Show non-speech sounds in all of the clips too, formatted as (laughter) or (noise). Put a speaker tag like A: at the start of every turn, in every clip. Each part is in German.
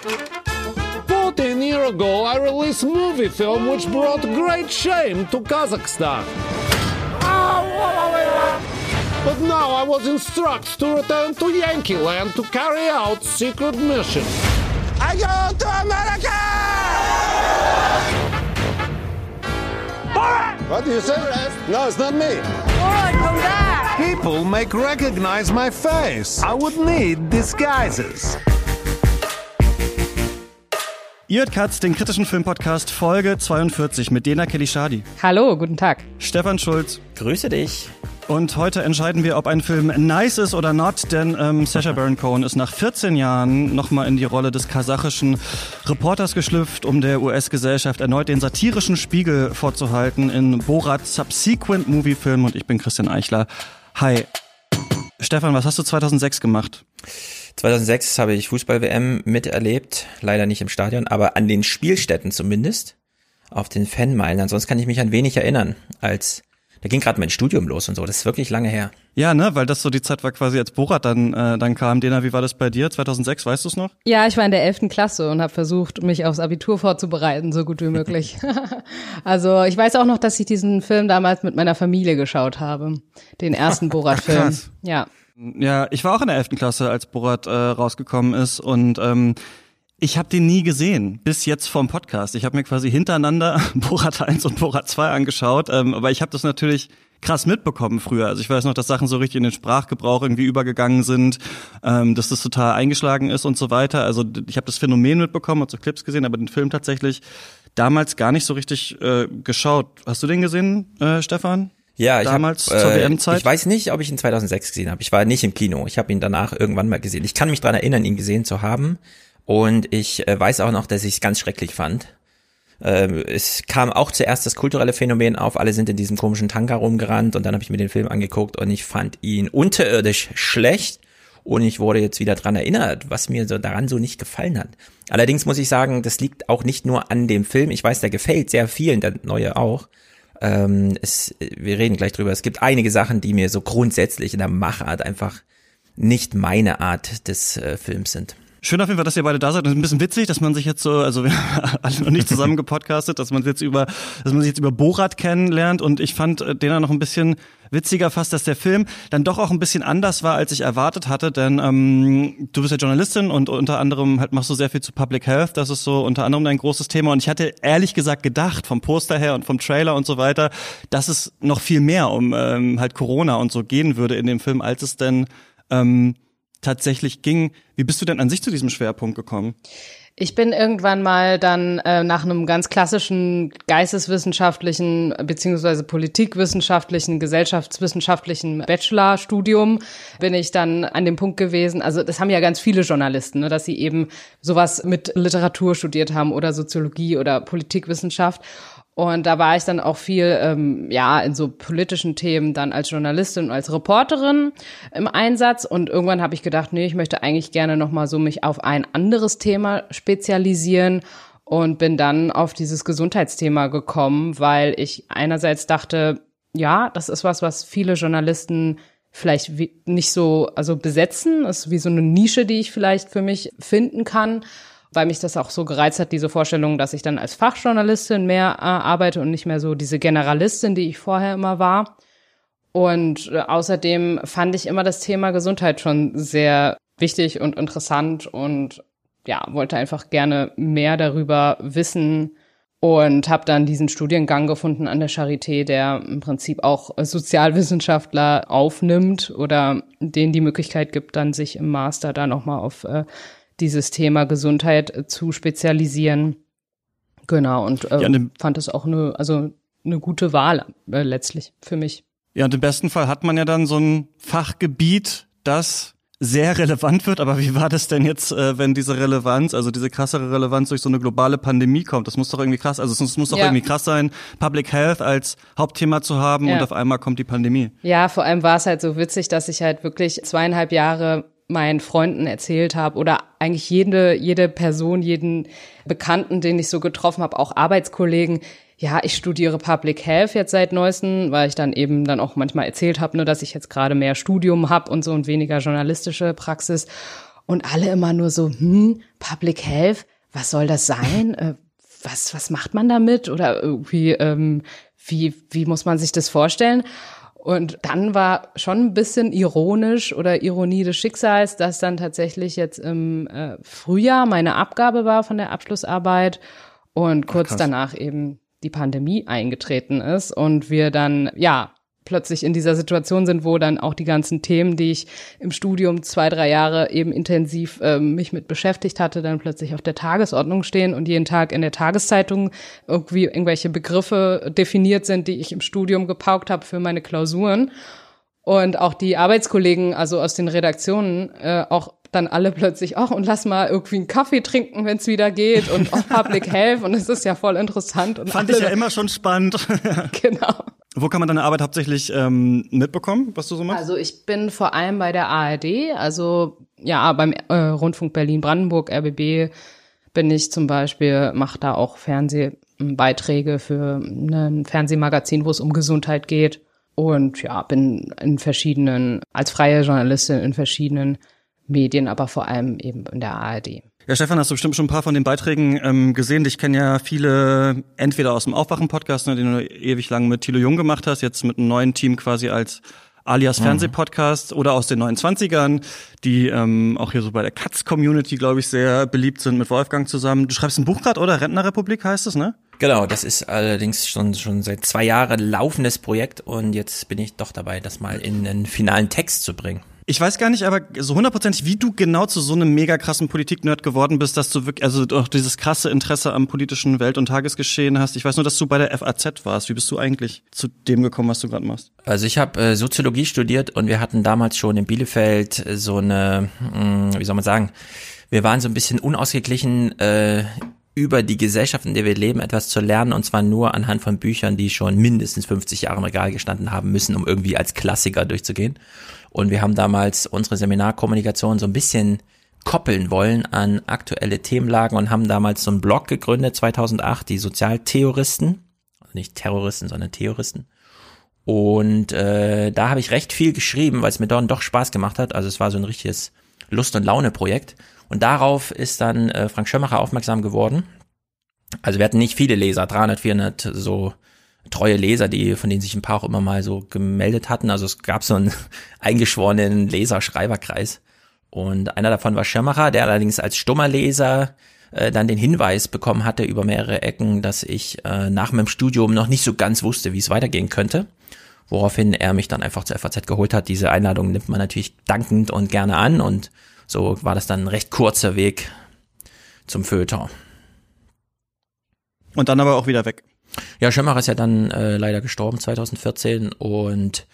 A: 14 years ago, I released a movie film which brought great shame to Kazakhstan. But now I was instructed to return to Yankee Land to carry out secret mission. I go to America! What do you say? No, it's not me.
B: People make recognize my face. I would need disguises.
C: Ihr hört Katz, den kritischen Filmpodcast Folge 42 mit Dena Kelly Shadi,
D: Hallo, guten Tag.
C: Stefan Schulz.
E: Grüße dich.
C: Und heute entscheiden wir, ob ein Film nice ist oder not, denn ähm, Sacha Baron Cohen ist nach 14 Jahren nochmal in die Rolle des kasachischen Reporters geschlüpft, um der US-Gesellschaft erneut den satirischen Spiegel vorzuhalten in Borat Subsequent Movie Film und ich bin Christian Eichler. Hi. Stefan, was hast du 2006 gemacht?
E: 2006 habe ich Fußball-WM miterlebt, leider nicht im Stadion, aber an den Spielstätten zumindest, auf den Fanmeilen. Ansonsten kann ich mich an wenig erinnern, als da ging gerade mein Studium los und so. Das ist wirklich lange her.
C: Ja, ne, weil das so die Zeit war quasi, als Borat dann, äh, dann kam. Dena, wie war das bei dir 2006? Weißt du es noch?
D: Ja, ich war in der 11. Klasse und habe versucht, mich aufs Abitur vorzubereiten, so gut wie möglich. (laughs) also ich weiß auch noch, dass ich diesen Film damals mit meiner Familie geschaut habe. Den ersten (laughs) Borat-Film.
C: krass.
D: Ja.
C: Ja, ich war auch in der 11. Klasse, als Borat äh, rausgekommen ist und ähm, ich habe den nie gesehen, bis jetzt vom Podcast. Ich habe mir quasi hintereinander (laughs) Borat 1 und Borat 2 angeschaut, ähm, aber ich habe das natürlich krass mitbekommen früher. Also ich weiß noch, dass Sachen so richtig in den Sprachgebrauch irgendwie übergegangen sind, ähm, dass das total eingeschlagen ist und so weiter. Also ich habe das Phänomen mitbekommen und so Clips gesehen, aber den Film tatsächlich damals gar nicht so richtig äh, geschaut. Hast du den gesehen, äh, Stefan?
E: Ja, ich
C: damals
E: hab, äh,
C: zur WM-Zeit.
E: Ich weiß nicht, ob ich ihn 2006 gesehen habe. Ich war nicht im Kino. Ich habe ihn danach irgendwann mal gesehen. Ich kann mich dran erinnern, ihn gesehen zu haben. Und ich äh, weiß auch noch, dass ich es ganz schrecklich fand. Ähm, es kam auch zuerst das kulturelle Phänomen auf. Alle sind in diesem komischen Tanga rumgerannt und dann habe ich mir den Film angeguckt und ich fand ihn unterirdisch schlecht. Und ich wurde jetzt wieder dran erinnert, was mir so daran so nicht gefallen hat. Allerdings muss ich sagen, das liegt auch nicht nur an dem Film. Ich weiß, der gefällt sehr vielen, der neue auch. Ähm, es, wir reden gleich drüber. Es gibt einige Sachen, die mir so grundsätzlich in der Machart einfach nicht meine Art des äh, Films sind.
C: Schön auf jeden Fall, dass ihr beide da seid. Und ein bisschen witzig, dass man sich jetzt so, also wir haben (laughs) alle noch nicht zusammen gepodcastet, dass man jetzt über, dass man sich jetzt über Borat kennenlernt. Und ich fand äh, den noch ein bisschen witziger fast, dass der Film dann doch auch ein bisschen anders war, als ich erwartet hatte. Denn ähm, du bist ja Journalistin und unter anderem halt machst du sehr viel zu Public Health. Das ist so unter anderem dein großes Thema. Und ich hatte ehrlich gesagt gedacht, vom Poster her und vom Trailer und so weiter, dass es noch viel mehr um ähm, halt Corona und so gehen würde in dem Film, als es denn ähm, tatsächlich ging. Wie bist du denn an sich zu diesem Schwerpunkt gekommen?
D: Ich bin irgendwann mal dann äh, nach einem ganz klassischen geisteswissenschaftlichen beziehungsweise politikwissenschaftlichen, gesellschaftswissenschaftlichen Bachelorstudium bin ich dann an dem Punkt gewesen. Also das haben ja ganz viele Journalisten, ne, dass sie eben sowas mit Literatur studiert haben oder Soziologie oder Politikwissenschaft. Und da war ich dann auch viel, ähm, ja, in so politischen Themen dann als Journalistin und als Reporterin im Einsatz. Und irgendwann habe ich gedacht, nee, ich möchte eigentlich gerne nochmal so mich auf ein anderes Thema spezialisieren und bin dann auf dieses Gesundheitsthema gekommen, weil ich einerseits dachte, ja, das ist was, was viele Journalisten vielleicht nicht so, also besetzen, das ist wie so eine Nische, die ich vielleicht für mich finden kann weil mich das auch so gereizt hat, diese Vorstellung, dass ich dann als Fachjournalistin mehr äh, arbeite und nicht mehr so diese Generalistin, die ich vorher immer war. Und äh, außerdem fand ich immer das Thema Gesundheit schon sehr wichtig und interessant und ja, wollte einfach gerne mehr darüber wissen und habe dann diesen Studiengang gefunden an der Charité, der im Prinzip auch Sozialwissenschaftler aufnimmt oder denen die Möglichkeit gibt, dann sich im Master da nochmal auf äh, dieses Thema Gesundheit äh, zu spezialisieren. Genau, und äh, ja, fand es auch eine, also eine gute Wahl äh, letztlich für mich.
C: Ja, und im besten Fall hat man ja dann so ein Fachgebiet, das sehr relevant wird. Aber wie war das denn jetzt, äh, wenn diese Relevanz, also diese krassere Relevanz durch so eine globale Pandemie kommt? Das muss doch irgendwie krass, also es muss doch ja. irgendwie krass sein, Public Health als Hauptthema zu haben ja. und auf einmal kommt die Pandemie.
D: Ja, vor allem war es halt so witzig, dass ich halt wirklich zweieinhalb Jahre meinen Freunden erzählt habe oder eigentlich jede, jede Person, jeden Bekannten, den ich so getroffen habe, auch Arbeitskollegen, ja, ich studiere Public Health jetzt seit neuestem, weil ich dann eben dann auch manchmal erzählt habe, nur dass ich jetzt gerade mehr Studium habe und so und weniger journalistische Praxis. Und alle immer nur so, hm, Public Health, was soll das sein? Äh, was, was macht man damit? Oder irgendwie, ähm, wie, wie muss man sich das vorstellen? Und dann war schon ein bisschen ironisch oder Ironie des Schicksals, dass dann tatsächlich jetzt im äh, Frühjahr meine Abgabe war von der Abschlussarbeit und kurz Ach, danach eben die Pandemie eingetreten ist und wir dann, ja, plötzlich in dieser Situation sind, wo dann auch die ganzen Themen, die ich im Studium zwei, drei Jahre eben intensiv ähm, mich mit beschäftigt hatte, dann plötzlich auf der Tagesordnung stehen und jeden Tag in der Tageszeitung irgendwie irgendwelche Begriffe definiert sind, die ich im Studium gepaukt habe für meine Klausuren. Und auch die Arbeitskollegen, also aus den Redaktionen, äh, auch dann alle plötzlich, ach, und lass mal irgendwie einen Kaffee trinken, wenn es wieder geht und auch Public (laughs) Health und es ist ja voll interessant. Und
C: Fand ich ja immer schon spannend. (laughs)
D: genau.
C: Wo kann man deine Arbeit hauptsächlich ähm, mitbekommen, was du so machst?
D: Also ich bin vor allem bei der ARD, also ja, beim äh, Rundfunk Berlin-Brandenburg, RBB, bin ich zum Beispiel, mache da auch Fernsehbeiträge für ein Fernsehmagazin, wo es um Gesundheit geht. Und ja, bin in verschiedenen, als freie Journalistin in verschiedenen Medien, aber vor allem eben in der ARD.
C: Ja, Stefan, hast du bestimmt schon ein paar von den Beiträgen ähm, gesehen. Ich kenne ja viele entweder aus dem Aufwachen-Podcast, ne, den du ewig lang mit Thilo Jung gemacht hast, jetzt mit einem neuen Team quasi als alias mhm. Fernsehpodcast oder aus den 29ern, die ähm, auch hier so bei der Katz-Community, glaube ich, sehr beliebt sind mit Wolfgang zusammen. Du schreibst ein Buch gerade, oder? Rentnerrepublik heißt es, ne?
E: Genau, das ist allerdings schon, schon seit zwei Jahren laufendes Projekt und jetzt bin ich doch dabei, das mal in einen finalen Text zu bringen.
C: Ich weiß gar nicht, aber so hundertprozentig, wie du genau zu so einem mega krassen Politik-Nerd geworden bist, dass du wirklich, also auch dieses krasse Interesse am politischen Welt- und Tagesgeschehen hast. Ich weiß nur, dass du bei der FAZ warst. Wie bist du eigentlich zu dem gekommen, was du gerade machst?
E: Also ich habe äh, Soziologie studiert und wir hatten damals schon in Bielefeld so eine, mh, hm, wie soll man sagen, wir waren so ein bisschen unausgeglichen äh, über die Gesellschaft, in der wir leben, etwas zu lernen, und zwar nur anhand von Büchern, die schon mindestens 50 Jahre im Regal gestanden haben müssen, um irgendwie als Klassiker durchzugehen. Und wir haben damals unsere Seminarkommunikation so ein bisschen koppeln wollen an aktuelle Themenlagen und haben damals so einen Blog gegründet, 2008, die Sozialtheoristen. Also nicht Terroristen, sondern Theoristen. Und äh, da habe ich recht viel geschrieben, weil es mir dann doch Spaß gemacht hat. Also es war so ein richtiges Lust- und Laune-Projekt. Und darauf ist dann äh, Frank Schömmacher aufmerksam geworden. Also wir hatten nicht viele Leser, 300, 400 so treue Leser, die, von denen sich ein paar auch immer mal so gemeldet hatten. Also es gab so einen (laughs) eingeschworenen Leser-Schreiberkreis. Und einer davon war Schirmacher, der allerdings als stummer Leser äh, dann den Hinweis bekommen hatte über mehrere Ecken, dass ich äh, nach meinem Studium noch nicht so ganz wusste, wie es weitergehen könnte. Woraufhin er mich dann einfach zur FAZ geholt hat. Diese Einladung nimmt man natürlich dankend und gerne an und so war das dann ein recht kurzer Weg zum Feuilleton.
C: Und dann aber auch wieder weg.
E: Ja, Schömacher ist ja dann äh, leider gestorben 2014 und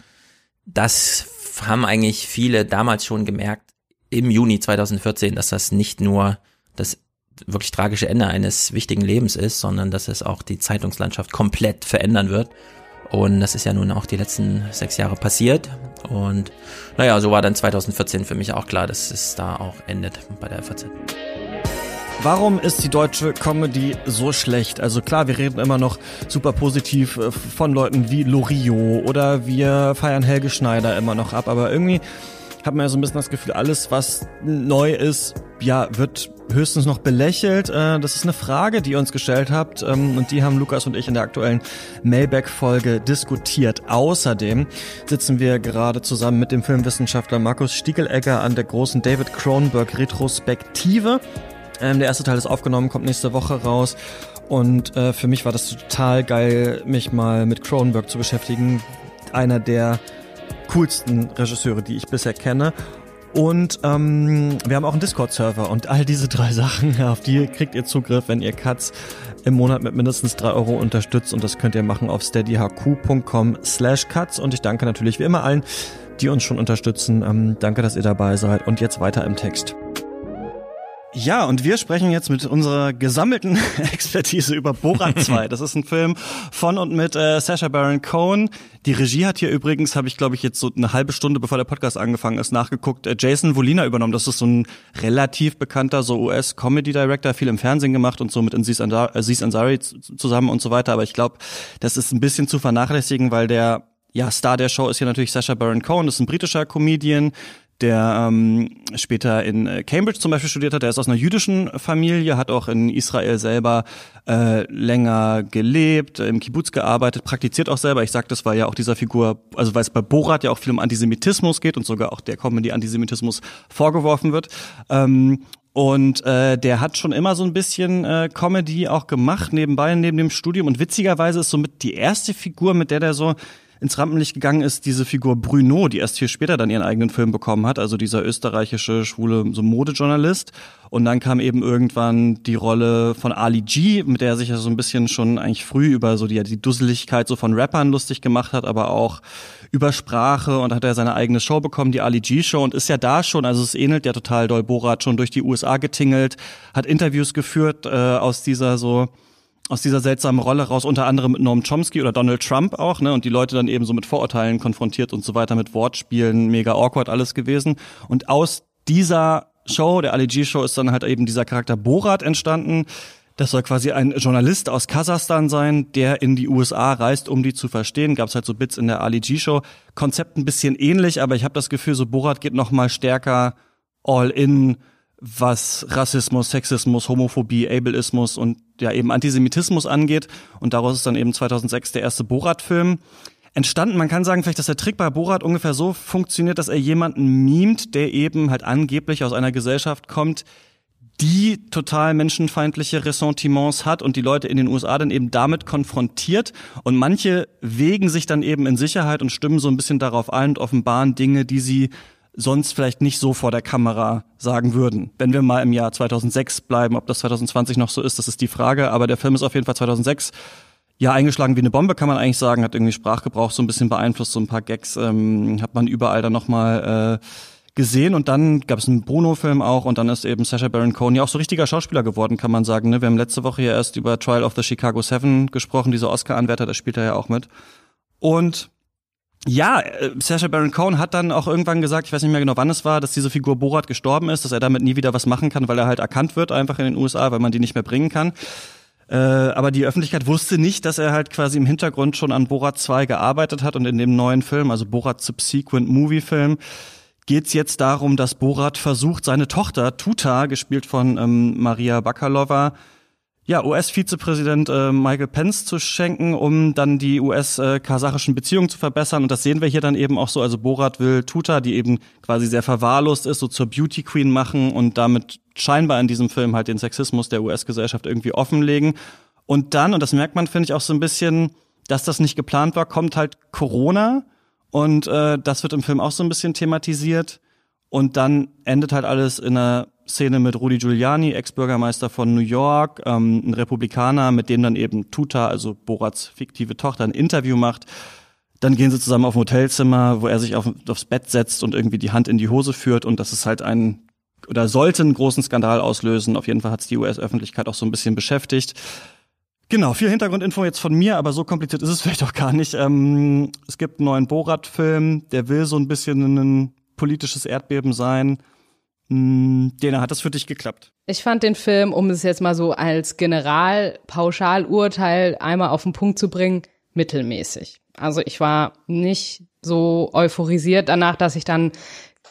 E: das haben eigentlich viele damals schon gemerkt im Juni 2014, dass das nicht nur das wirklich tragische Ende eines wichtigen Lebens ist, sondern dass es auch die Zeitungslandschaft komplett verändern wird. Und das ist ja nun auch die letzten sechs Jahre passiert. Und naja, so war dann 2014 für mich auch klar, dass es da auch endet bei der FAZ.
C: Warum ist die deutsche Comedy so schlecht? Also klar, wir reden immer noch super positiv äh, von Leuten wie Lorio oder wir feiern Helge Schneider immer noch ab, aber irgendwie hat man ja so ein bisschen das Gefühl, alles, was neu ist, ja, wird höchstens noch belächelt. Äh, das ist eine Frage, die ihr uns gestellt habt ähm, und die haben Lukas und ich in der aktuellen Mailback-Folge diskutiert. Außerdem sitzen wir gerade zusammen mit dem Filmwissenschaftler Markus Stiegelegger an der großen David Cronenberg Retrospektive. Ähm, der erste Teil ist aufgenommen, kommt nächste Woche raus. Und äh, für mich war das total geil, mich mal mit Cronenberg zu beschäftigen. Einer der coolsten Regisseure, die ich bisher kenne. Und ähm, wir haben auch einen Discord-Server und all diese drei (laughs) Sachen, auf die kriegt ihr Zugriff, wenn ihr Katz im Monat mit mindestens drei Euro unterstützt und das könnt ihr machen auf steadyhq.com slash cuts und ich danke natürlich wie immer allen, die uns schon unterstützen. Ähm, danke, dass ihr dabei seid und jetzt weiter im Text. Ja, und wir sprechen jetzt mit unserer gesammelten (laughs) Expertise über Borat (laughs) 2. Das ist ein Film von und mit äh, Sacha Baron Cohen. Die Regie hat hier übrigens, habe ich glaube ich jetzt so eine halbe Stunde bevor der Podcast angefangen ist, nachgeguckt, äh, Jason Wolina übernommen. Das ist so ein relativ bekannter so US-Comedy-Director, viel im Fernsehen gemacht und so mit Aziz äh, Ansari zusammen und so weiter. Aber ich glaube, das ist ein bisschen zu vernachlässigen, weil der ja, Star der Show ist hier natürlich Sacha Baron Cohen, das ist ein britischer Comedian, der ähm, später in äh, Cambridge zum Beispiel studiert hat. Der ist aus einer jüdischen Familie, hat auch in Israel selber äh, länger gelebt, im Kibbutz gearbeitet, praktiziert auch selber. Ich sag, das war ja auch dieser Figur, also weil es bei Borat ja auch viel um Antisemitismus geht und sogar auch der Comedy Antisemitismus vorgeworfen wird. Ähm, und äh, der hat schon immer so ein bisschen äh, Comedy auch gemacht, nebenbei, neben dem Studium. Und witzigerweise ist somit die erste Figur, mit der der so ins Rampenlicht gegangen ist diese Figur Bruno, die erst viel später dann ihren eigenen Film bekommen hat, also dieser österreichische schwule so Modejournalist. Und dann kam eben irgendwann die Rolle von Ali G, mit der er sich ja so ein bisschen schon eigentlich früh über so die, die Dusseligkeit so von Rappern lustig gemacht hat, aber auch über Sprache und hat er seine eigene Show bekommen, die Ali G Show und ist ja da schon, also es ähnelt ja total doll Borat schon durch die USA getingelt, hat Interviews geführt äh, aus dieser so aus dieser seltsamen Rolle raus, unter anderem mit Noam Chomsky oder Donald Trump auch, ne, und die Leute dann eben so mit Vorurteilen konfrontiert und so weiter, mit Wortspielen, mega awkward alles gewesen. Und aus dieser Show, der Ali G Show, ist dann halt eben dieser Charakter Borat entstanden. Das soll quasi ein Journalist aus Kasachstan sein, der in die USA reist, um die zu verstehen. Gab es halt so Bits in der Ali G Show. Konzept ein bisschen ähnlich, aber ich habe das Gefühl, so Borat geht noch mal stärker all in was Rassismus, Sexismus, Homophobie, Ableismus und ja eben Antisemitismus angeht. Und daraus ist dann eben 2006 der erste Borat-Film entstanden. Man kann sagen vielleicht, dass der Trick bei Borat ungefähr so funktioniert, dass er jemanden mimt, der eben halt angeblich aus einer Gesellschaft kommt, die total menschenfeindliche Ressentiments hat und die Leute in den USA dann eben damit konfrontiert und manche wegen sich dann eben in Sicherheit und stimmen so ein bisschen darauf ein und offenbaren Dinge, die sie sonst vielleicht nicht so vor der Kamera sagen würden. Wenn wir mal im Jahr 2006 bleiben, ob das 2020 noch so ist, das ist die Frage. Aber der Film ist auf jeden Fall 2006 ja eingeschlagen wie eine Bombe, kann man eigentlich sagen. Hat irgendwie Sprachgebrauch so ein bisschen beeinflusst, so ein paar Gags ähm, hat man überall dann nochmal äh, gesehen. Und dann gab es einen Bruno-Film auch und dann ist eben Sacha Baron Cohen ja auch so richtiger Schauspieler geworden, kann man sagen. Ne? Wir haben letzte Woche ja erst über Trial of the Chicago Seven gesprochen, diese Oscar-Anwärter, da spielt er ja auch mit. Und ja, äh, Sacha Baron Cohen hat dann auch irgendwann gesagt, ich weiß nicht mehr genau wann es war, dass diese Figur Borat gestorben ist, dass er damit nie wieder was machen kann, weil er halt erkannt wird einfach in den USA, weil man die nicht mehr bringen kann. Äh, aber die Öffentlichkeit wusste nicht, dass er halt quasi im Hintergrund schon an Borat 2 gearbeitet hat und in dem neuen Film, also Borat Subsequent Movie Film, geht's jetzt darum, dass Borat versucht, seine Tochter Tuta, gespielt von ähm, Maria Bakalova, ja, US-Vizepräsident äh, Michael Pence zu schenken, um dann die US-kasachischen Beziehungen zu verbessern. Und das sehen wir hier dann eben auch so. Also Borat will Tuta, die eben quasi sehr verwahrlost ist, so zur Beauty Queen machen und damit scheinbar in diesem Film halt den Sexismus der US-Gesellschaft irgendwie offenlegen. Und dann, und das merkt man, finde ich, auch so ein bisschen, dass das nicht geplant war, kommt halt Corona. Und äh, das wird im Film auch so ein bisschen thematisiert. Und dann endet halt alles in einer Szene mit Rudy Giuliani, Ex-Bürgermeister von New York, ähm, ein Republikaner, mit dem dann eben Tuta, also Borats fiktive Tochter, ein Interview macht. Dann gehen sie zusammen auf ein Hotelzimmer, wo er sich auf, aufs Bett setzt und irgendwie die Hand in die Hose führt und das ist halt ein oder sollte einen großen Skandal auslösen. Auf jeden Fall hat es die US-Öffentlichkeit auch so ein bisschen beschäftigt. Genau, viel Hintergrundinfo jetzt von mir, aber so kompliziert ist es (laughs) vielleicht auch gar nicht. Ähm, es gibt einen neuen Borat-Film, der will so ein bisschen ein politisches Erdbeben sein. Hm, Dena, hat das für dich geklappt?
D: Ich fand den Film, um es jetzt mal so als Generalpauschalurteil einmal auf den Punkt zu bringen, mittelmäßig. Also ich war nicht so euphorisiert danach, dass ich dann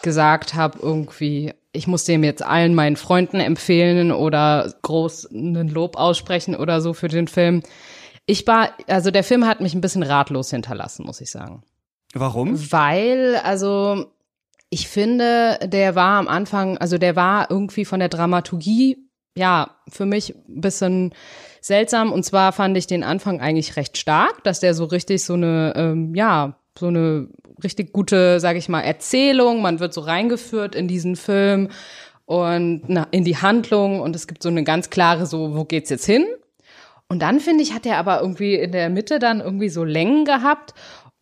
D: gesagt habe, irgendwie, ich muss dem jetzt allen meinen Freunden empfehlen oder groß einen Lob aussprechen oder so für den Film. Ich war, also der Film hat mich ein bisschen ratlos hinterlassen, muss ich sagen.
C: Warum?
D: Weil, also ich finde, der war am Anfang, also der war irgendwie von der Dramaturgie, ja, für mich ein bisschen seltsam. Und zwar fand ich den Anfang eigentlich recht stark, dass der so richtig so eine, ähm, ja, so eine richtig gute, sage ich mal, Erzählung. Man wird so reingeführt in diesen Film und na, in die Handlung und es gibt so eine ganz klare, so, wo geht's jetzt hin? Und dann finde ich, hat er aber irgendwie in der Mitte dann irgendwie so Längen gehabt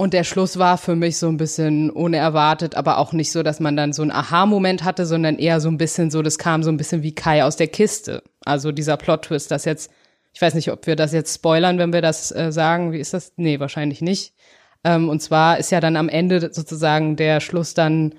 D: und der Schluss war für mich so ein bisschen unerwartet, aber auch nicht so, dass man dann so einen Aha-Moment hatte, sondern eher so ein bisschen so, das kam so ein bisschen wie Kai aus der Kiste. Also dieser Plot-Twist, das jetzt, ich weiß nicht, ob wir das jetzt spoilern, wenn wir das äh, sagen. Wie ist das? Nee, wahrscheinlich nicht. Ähm, und zwar ist ja dann am Ende sozusagen der Schluss dann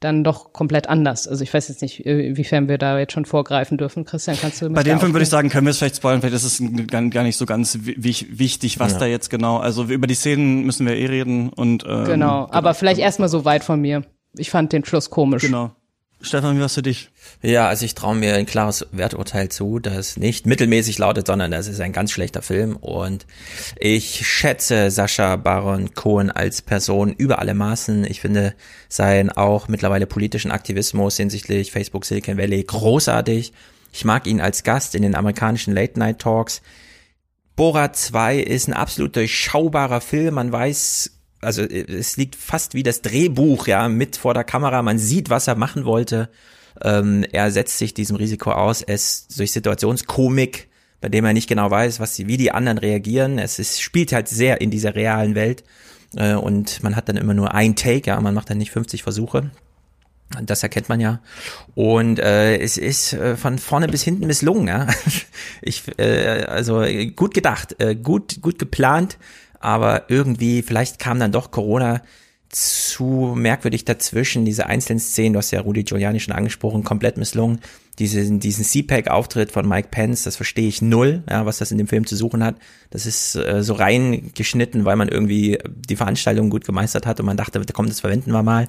D: dann doch komplett anders. Also ich weiß jetzt nicht, inwiefern wir da jetzt schon vorgreifen dürfen. Christian, kannst du
C: Bei dem Film würde ich sagen, können wir es vielleicht spoilern, vielleicht ist es gar nicht so ganz wichtig, was ja. da jetzt genau. Also über die Szenen müssen wir eh reden und
D: ähm, genau. Aber genau. vielleicht erstmal so weit von mir. ich fand den Schluss komisch.
C: Genau. Stefan, wie war's für dich?
E: Ja, also ich traue mir ein klares Werturteil zu, das nicht mittelmäßig lautet, sondern das ist ein ganz schlechter Film und ich schätze Sascha Baron Cohen als Person über alle Maßen. Ich finde seinen auch mittlerweile politischen Aktivismus hinsichtlich Facebook Silicon Valley großartig. Ich mag ihn als Gast in den amerikanischen Late Night Talks. Borat 2 ist ein absolut durchschaubarer Film. Man weiß also es liegt fast wie das Drehbuch, ja, mit vor der Kamera. Man sieht, was er machen wollte. Ähm, er setzt sich diesem Risiko aus. Es durch Situationskomik, bei dem er nicht genau weiß, was sie, wie die anderen reagieren. Es ist, spielt halt sehr in dieser realen Welt. Äh, und man hat dann immer nur ein Take, ja, man macht dann nicht 50 Versuche. Das erkennt man ja. Und äh, es ist äh, von vorne bis hinten misslungen. Ja? (laughs) Ich, äh, also gut gedacht, äh, gut, gut geplant aber irgendwie, vielleicht kam dann doch Corona zu merkwürdig dazwischen, diese einzelnen Szenen, du hast ja Rudy Giuliani schon angesprochen, komplett misslungen. Diesen, diesen CPAC-Auftritt von Mike Pence, das verstehe ich null, ja, was das in dem Film zu suchen hat. Das ist äh, so reingeschnitten, weil man irgendwie die Veranstaltung gut gemeistert hat und man dachte, komm, das verwenden wir mal.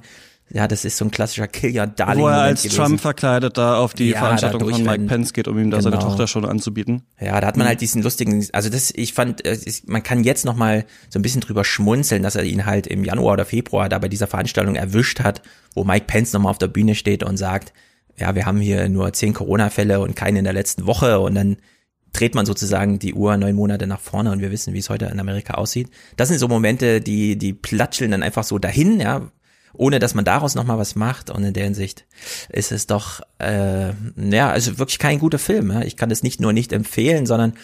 E: Ja, das ist so ein klassischer Kill Darling.
C: Wo er als gewesen. Trump verkleidet da auf die ja, Veranstaltung von Mike Pence geht, um ihm da genau. seine Tochter schon anzubieten.
E: Ja, da hat man halt diesen lustigen, also das, ich fand, äh, man kann jetzt noch mal so ein bisschen drüber schmunzeln, dass er ihn halt im Januar oder Februar da bei dieser Veranstaltung erwischt hat, wo Mike Pence nochmal auf der Bühne steht und sagt, ja, wir haben hier nur zehn Corona-Fälle und keinen in der letzten Woche und dann dreht man sozusagen die Uhr neun Monate nach vorne und wir wissen, wie es heute in Amerika aussieht. Das sind so Momente, die, die platscheln dann einfach so dahin, ja, ohne dass man daraus nochmal was macht. Und in der Hinsicht ist es doch, äh, ja, also wirklich kein guter Film. Ja? Ich kann es nicht nur nicht empfehlen, sondern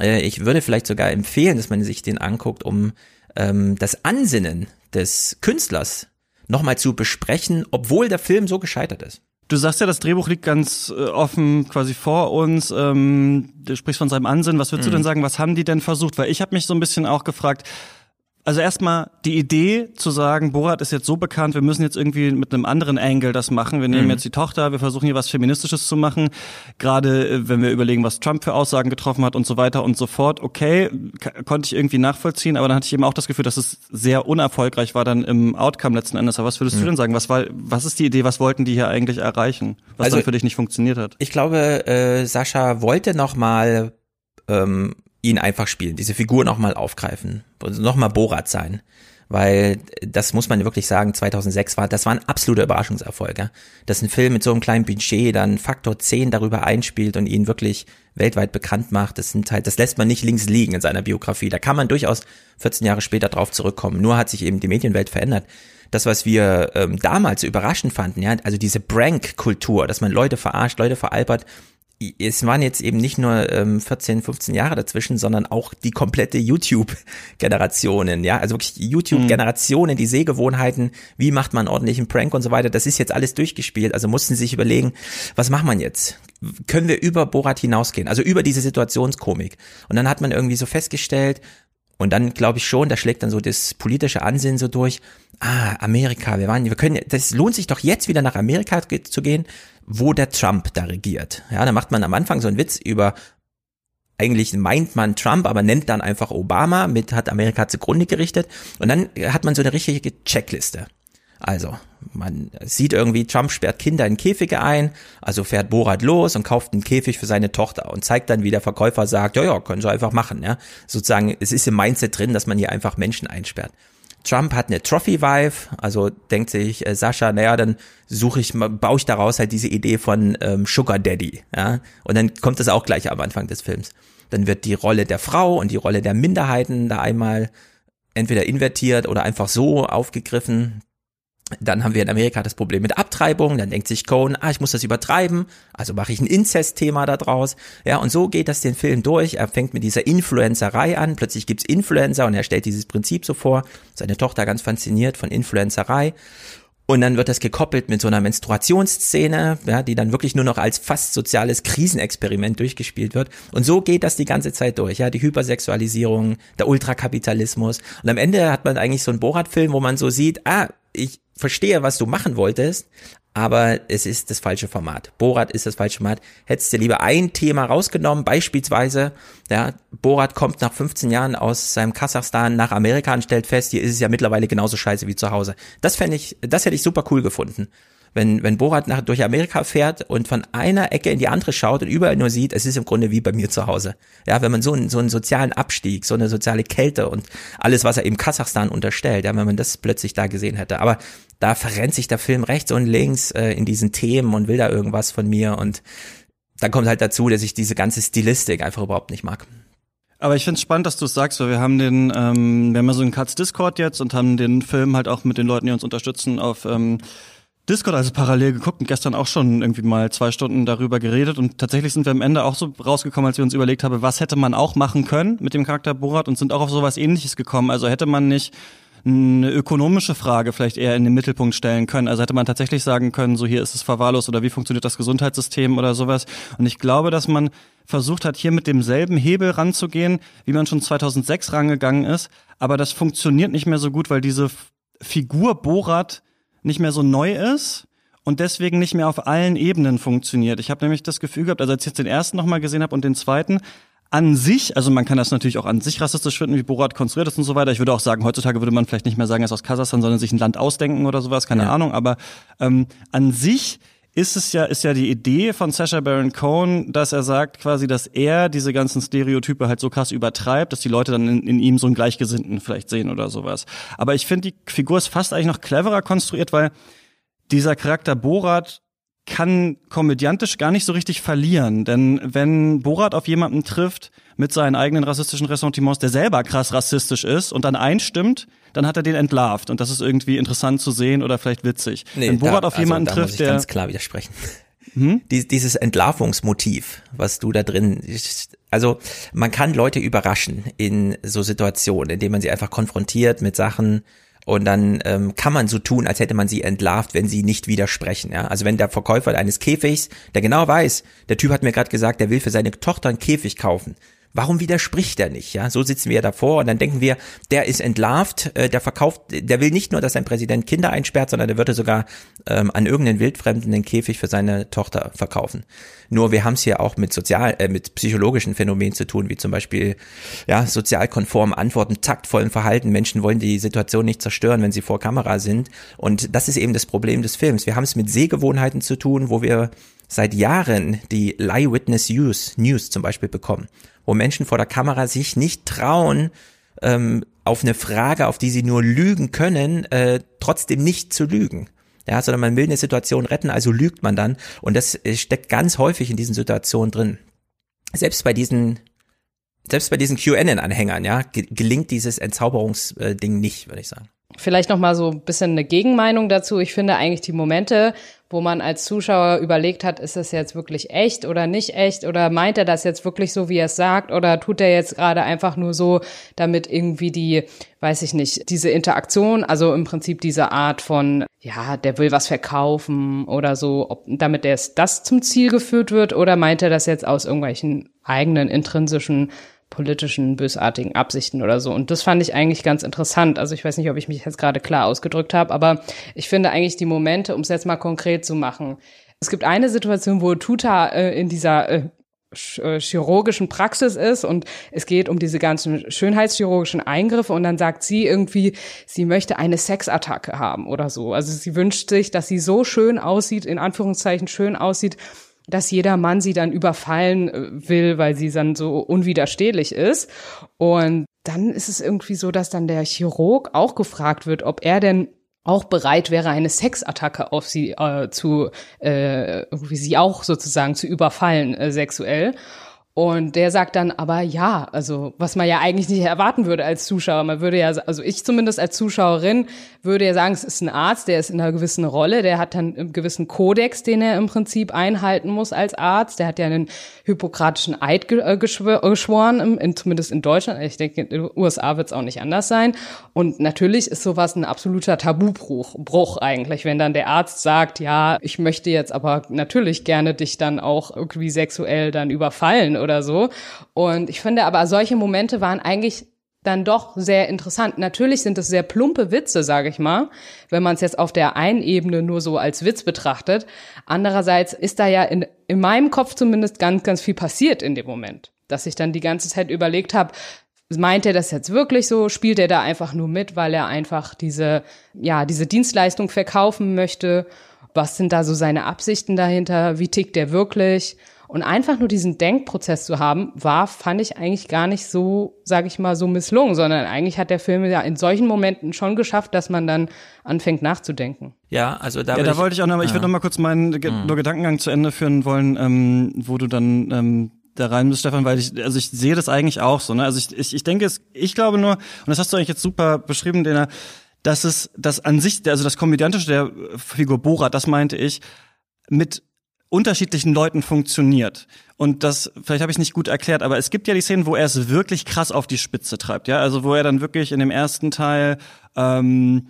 E: äh, ich würde vielleicht sogar empfehlen, dass man sich den anguckt, um ähm, das Ansinnen des Künstlers nochmal zu besprechen, obwohl der Film so gescheitert ist.
C: Du sagst ja, das Drehbuch liegt ganz äh, offen quasi vor uns. Ähm, du sprichst von seinem Ansinnen. Was würdest mhm. du denn sagen, was haben die denn versucht? Weil ich habe mich so ein bisschen auch gefragt, also erstmal die Idee zu sagen, Borat ist jetzt so bekannt, wir müssen jetzt irgendwie mit einem anderen Angle das machen. Wir nehmen mhm. jetzt die Tochter, wir versuchen hier was Feministisches zu machen. Gerade äh, wenn wir überlegen, was Trump für Aussagen getroffen hat und so weiter und so fort. Okay, konnte ich irgendwie nachvollziehen, aber dann hatte ich eben auch das Gefühl, dass es sehr unerfolgreich war dann im Outcome letzten Endes. Aber was würdest mhm. du denn sagen? Was war, was ist die Idee? Was wollten die hier eigentlich erreichen? Was also, dann für dich nicht funktioniert hat?
E: Ich glaube, äh, Sascha wollte noch mal ähm, ihn einfach spielen, diese Figur nochmal aufgreifen, nochmal Borat sein. Weil das muss man wirklich sagen, 2006 war, das war ein absoluter Überraschungserfolg. Ja? Dass ein Film mit so einem kleinen Budget dann Faktor 10 darüber einspielt und ihn wirklich weltweit bekannt macht, das sind halt, das lässt man nicht links liegen in seiner Biografie. Da kann man durchaus 14 Jahre später drauf zurückkommen. Nur hat sich eben die Medienwelt verändert das, was wir ähm, damals überraschend fanden, ja, also diese Prank-Kultur, dass man Leute verarscht, Leute veralbert, es waren jetzt eben nicht nur ähm, 14, 15 Jahre dazwischen, sondern auch die komplette YouTube-Generationen, ja, also wirklich YouTube-Generationen, die Sehgewohnheiten, wie macht man ordentlichen Prank und so weiter, das ist jetzt alles durchgespielt, also mussten sie sich überlegen, was macht man jetzt? Können wir über Borat hinausgehen, also über diese Situationskomik? Und dann hat man irgendwie so festgestellt, und dann glaube ich schon, da schlägt dann so das politische Ansinnen so durch. Ah, Amerika, wir waren, wir können, das lohnt sich doch jetzt wieder nach Amerika zu gehen, wo der Trump da regiert. Ja, da macht man am Anfang so einen Witz über, eigentlich meint man Trump, aber nennt dann einfach Obama, mit hat Amerika zugrunde gerichtet. Und dann hat man so eine richtige Checkliste. Also, man sieht irgendwie, Trump sperrt Kinder in Käfige ein, also fährt Borat los und kauft einen Käfig für seine Tochter und zeigt dann, wie der Verkäufer sagt, ja, ja, können sie einfach machen, ja. Sozusagen, es ist im Mindset drin, dass man hier einfach Menschen einsperrt. Trump hat eine Trophy-Wife, also denkt sich äh, Sascha, naja, dann suche ich, baue ich daraus halt diese Idee von ähm, Sugar Daddy, ja. Und dann kommt das auch gleich am Anfang des Films. Dann wird die Rolle der Frau und die Rolle der Minderheiten da einmal entweder invertiert oder einfach so aufgegriffen. Dann haben wir in Amerika das Problem mit Abtreibung. Dann denkt sich Cohen, ah, ich muss das übertreiben, also mache ich ein Inzest-Thema da draus. Ja, und so geht das den Film durch. Er fängt mit dieser Influencerei an. Plötzlich gibt's Influencer und er stellt dieses Prinzip so vor. Seine Tochter ganz fasziniert von Influencerei. Und dann wird das gekoppelt mit so einer Menstruationsszene, ja, die dann wirklich nur noch als fast soziales Krisenexperiment durchgespielt wird. Und so geht das die ganze Zeit durch, ja, die Hypersexualisierung, der Ultrakapitalismus. Und am Ende hat man eigentlich so einen Borat-Film, wo man so sieht, ah, ich verstehe, was du machen wolltest, aber es ist das falsche Format. Borat ist das falsche Format. Hättest du lieber ein Thema rausgenommen, beispielsweise, ja, Borat kommt nach 15 Jahren aus seinem Kasachstan nach Amerika und stellt fest, hier ist es ja mittlerweile genauso scheiße wie zu Hause. Das fände ich, das hätte ich super cool gefunden wenn, wenn Borat nach, durch Amerika fährt und von einer Ecke in die andere schaut und überall nur sieht, es ist im Grunde wie bei mir zu Hause. Ja, wenn man so einen, so einen sozialen Abstieg, so eine soziale Kälte und alles, was er eben Kasachstan unterstellt, ja, wenn man das plötzlich da gesehen hätte. Aber da verrennt sich der Film rechts und links äh, in diesen Themen und will da irgendwas von mir und dann kommt halt dazu, dass ich diese ganze Stilistik einfach überhaupt nicht mag.
C: Aber ich finde es spannend, dass du es sagst, weil wir haben den, ähm, wir haben ja so einen Cuts Discord jetzt und haben den Film halt auch mit den Leuten, die uns unterstützen, auf ähm, Discord also parallel geguckt und gestern auch schon irgendwie mal zwei Stunden darüber geredet und tatsächlich sind wir am Ende auch so rausgekommen, als wir uns überlegt haben, was hätte man auch machen können mit dem Charakter Borat und sind auch auf sowas ähnliches gekommen. Also hätte man nicht eine ökonomische Frage vielleicht eher in den Mittelpunkt stellen können. Also hätte man tatsächlich sagen können, so hier ist es verwahrlost oder wie funktioniert das Gesundheitssystem oder sowas. Und ich glaube, dass man versucht hat, hier mit demselben Hebel ranzugehen, wie man schon 2006 rangegangen ist. Aber das funktioniert nicht mehr so gut, weil diese Figur Borat nicht mehr so neu ist und deswegen nicht mehr auf allen Ebenen funktioniert. Ich habe nämlich das Gefühl gehabt, also als ich jetzt den ersten nochmal gesehen habe und den zweiten, an sich, also man kann das natürlich auch an sich rassistisch finden, wie Borat konstruiert ist und so weiter. Ich würde auch sagen, heutzutage würde man vielleicht nicht mehr sagen, er ist aus Kasachstan, sondern sich ein Land ausdenken oder sowas, keine ja. Ahnung. Aber ähm, an sich ist es ja, ist ja die Idee von Sacha Baron Cohen, dass er sagt quasi, dass er diese ganzen Stereotype halt so krass übertreibt, dass die Leute dann in, in ihm so einen Gleichgesinnten vielleicht sehen oder sowas. Aber ich finde, die Figur ist fast eigentlich noch cleverer konstruiert, weil dieser Charakter Borat kann komödiantisch gar nicht so richtig verlieren. Denn wenn Borat auf jemanden trifft mit seinen eigenen rassistischen Ressentiments, der selber krass rassistisch ist und dann einstimmt, dann hat er den entlarvt. Und das ist irgendwie interessant zu sehen oder vielleicht witzig. Nee, wenn Borat da, auf jemanden also, da trifft, muss ich
E: der. ganz klar widersprechen. Hm? (laughs) dieses Entlarvungsmotiv, was du da drin, also man kann Leute überraschen in so Situationen, indem man sie einfach konfrontiert mit Sachen, und dann ähm, kann man so tun, als hätte man sie entlarvt, wenn sie nicht widersprechen. Ja? Also wenn der Verkäufer eines Käfigs, der genau weiß, der Typ hat mir gerade gesagt, der will für seine Tochter einen Käfig kaufen. Warum widerspricht er nicht? Ja, so sitzen wir davor und dann denken wir, der ist entlarvt, äh, der verkauft, der will nicht nur, dass sein Präsident Kinder einsperrt, sondern der würde sogar ähm, an irgendeinen Wildfremden den Käfig für seine Tochter verkaufen. Nur wir haben es hier auch mit sozial, äh, mit psychologischen Phänomenen zu tun, wie zum Beispiel ja sozialkonform Antworten, taktvollen Verhalten. Menschen wollen die Situation nicht zerstören, wenn sie vor Kamera sind. Und das ist eben das Problem des Films. Wir haben es mit Sehgewohnheiten zu tun, wo wir seit Jahren die Lie Witness News, News zum Beispiel bekommen, wo Menschen vor der Kamera sich nicht trauen, ähm, auf eine Frage, auf die sie nur lügen können, äh, trotzdem nicht zu lügen. Ja, sondern man will eine Situation retten, also lügt man dann. Und das äh, steckt ganz häufig in diesen Situationen drin. Selbst bei diesen, selbst bei diesen QAnon-Anhängern, ja, gelingt dieses Entzauberungsding nicht, würde ich sagen.
D: Vielleicht noch mal so ein bisschen eine Gegenmeinung dazu. Ich finde eigentlich die Momente, wo man als Zuschauer überlegt hat, ist das jetzt wirklich echt oder nicht echt? Oder meint er das jetzt wirklich so, wie er es sagt? Oder tut er jetzt gerade einfach nur so, damit irgendwie die, weiß ich nicht, diese Interaktion, also im Prinzip diese Art von, ja, der will was verkaufen oder so, ob, damit das zum Ziel geführt wird? Oder meint er das jetzt aus irgendwelchen eigenen intrinsischen politischen, bösartigen Absichten oder so. Und das fand ich eigentlich ganz interessant. Also ich weiß nicht, ob ich mich jetzt gerade klar ausgedrückt habe, aber ich finde eigentlich die Momente, um es jetzt mal konkret zu machen. Es gibt eine Situation, wo Tuta äh, in dieser äh, äh, chirurgischen Praxis ist und es geht um diese ganzen schönheitschirurgischen Eingriffe und dann sagt sie irgendwie, sie möchte eine Sexattacke haben oder so. Also sie wünscht sich, dass sie so schön aussieht, in Anführungszeichen schön aussieht, dass jeder Mann sie dann überfallen äh, will, weil sie dann so unwiderstehlich ist. Und dann ist es irgendwie so, dass dann der Chirurg auch gefragt wird, ob er denn auch bereit wäre, eine Sexattacke auf sie äh, zu, äh, irgendwie sie auch sozusagen zu überfallen äh, sexuell. Und der sagt dann aber ja, also was man ja eigentlich nicht erwarten würde als Zuschauer. Man würde ja, also ich zumindest als Zuschauerin würde ja sagen, es ist ein Arzt, der ist in einer gewissen Rolle, der hat dann einen gewissen Kodex, den er im Prinzip einhalten muss als Arzt. Der hat ja einen hypokratischen Eid äh, geschworen, in, zumindest in Deutschland. Ich denke, in den USA wird es auch nicht anders sein. Und natürlich ist sowas ein absoluter Tabubruch Bruch eigentlich, wenn dann der Arzt sagt, ja, ich möchte jetzt aber natürlich gerne dich dann auch irgendwie sexuell dann überfallen oder so. Und ich finde aber, solche Momente waren eigentlich dann doch sehr interessant. Natürlich sind es sehr plumpe Witze, sage ich mal, wenn man es jetzt auf der einen Ebene nur so als Witz betrachtet. Andererseits ist da ja in, in meinem Kopf zumindest ganz, ganz viel passiert in dem Moment, dass ich dann die ganze Zeit überlegt habe, meint er das jetzt wirklich so? Spielt er da einfach nur mit, weil er einfach diese, ja, diese Dienstleistung verkaufen möchte? Was sind da so seine Absichten dahinter? Wie tickt der wirklich? Und einfach nur diesen Denkprozess zu haben, war, fand ich eigentlich gar nicht so, sage ich mal, so misslungen, sondern eigentlich hat der Film ja in solchen Momenten schon geschafft, dass man dann anfängt nachzudenken.
E: Ja, also da,
C: ja, da wollte ich auch noch, ich würde noch mal kurz meinen mhm. nur Gedankengang zu Ende führen wollen, ähm, wo du dann ähm, da rein bist, Stefan, weil ich, also ich sehe das eigentlich auch so. Ne? Also ich, ich, ich denke, es, ich glaube nur, und das hast du eigentlich jetzt super beschrieben, Dena, dass es, dass an sich, also das Komödiantische der Figur Borat, das meinte ich, mit unterschiedlichen Leuten funktioniert. Und das, vielleicht habe ich nicht gut erklärt, aber es gibt ja die Szenen, wo er es wirklich krass auf die Spitze treibt, ja. Also wo er dann wirklich in dem ersten Teil ähm,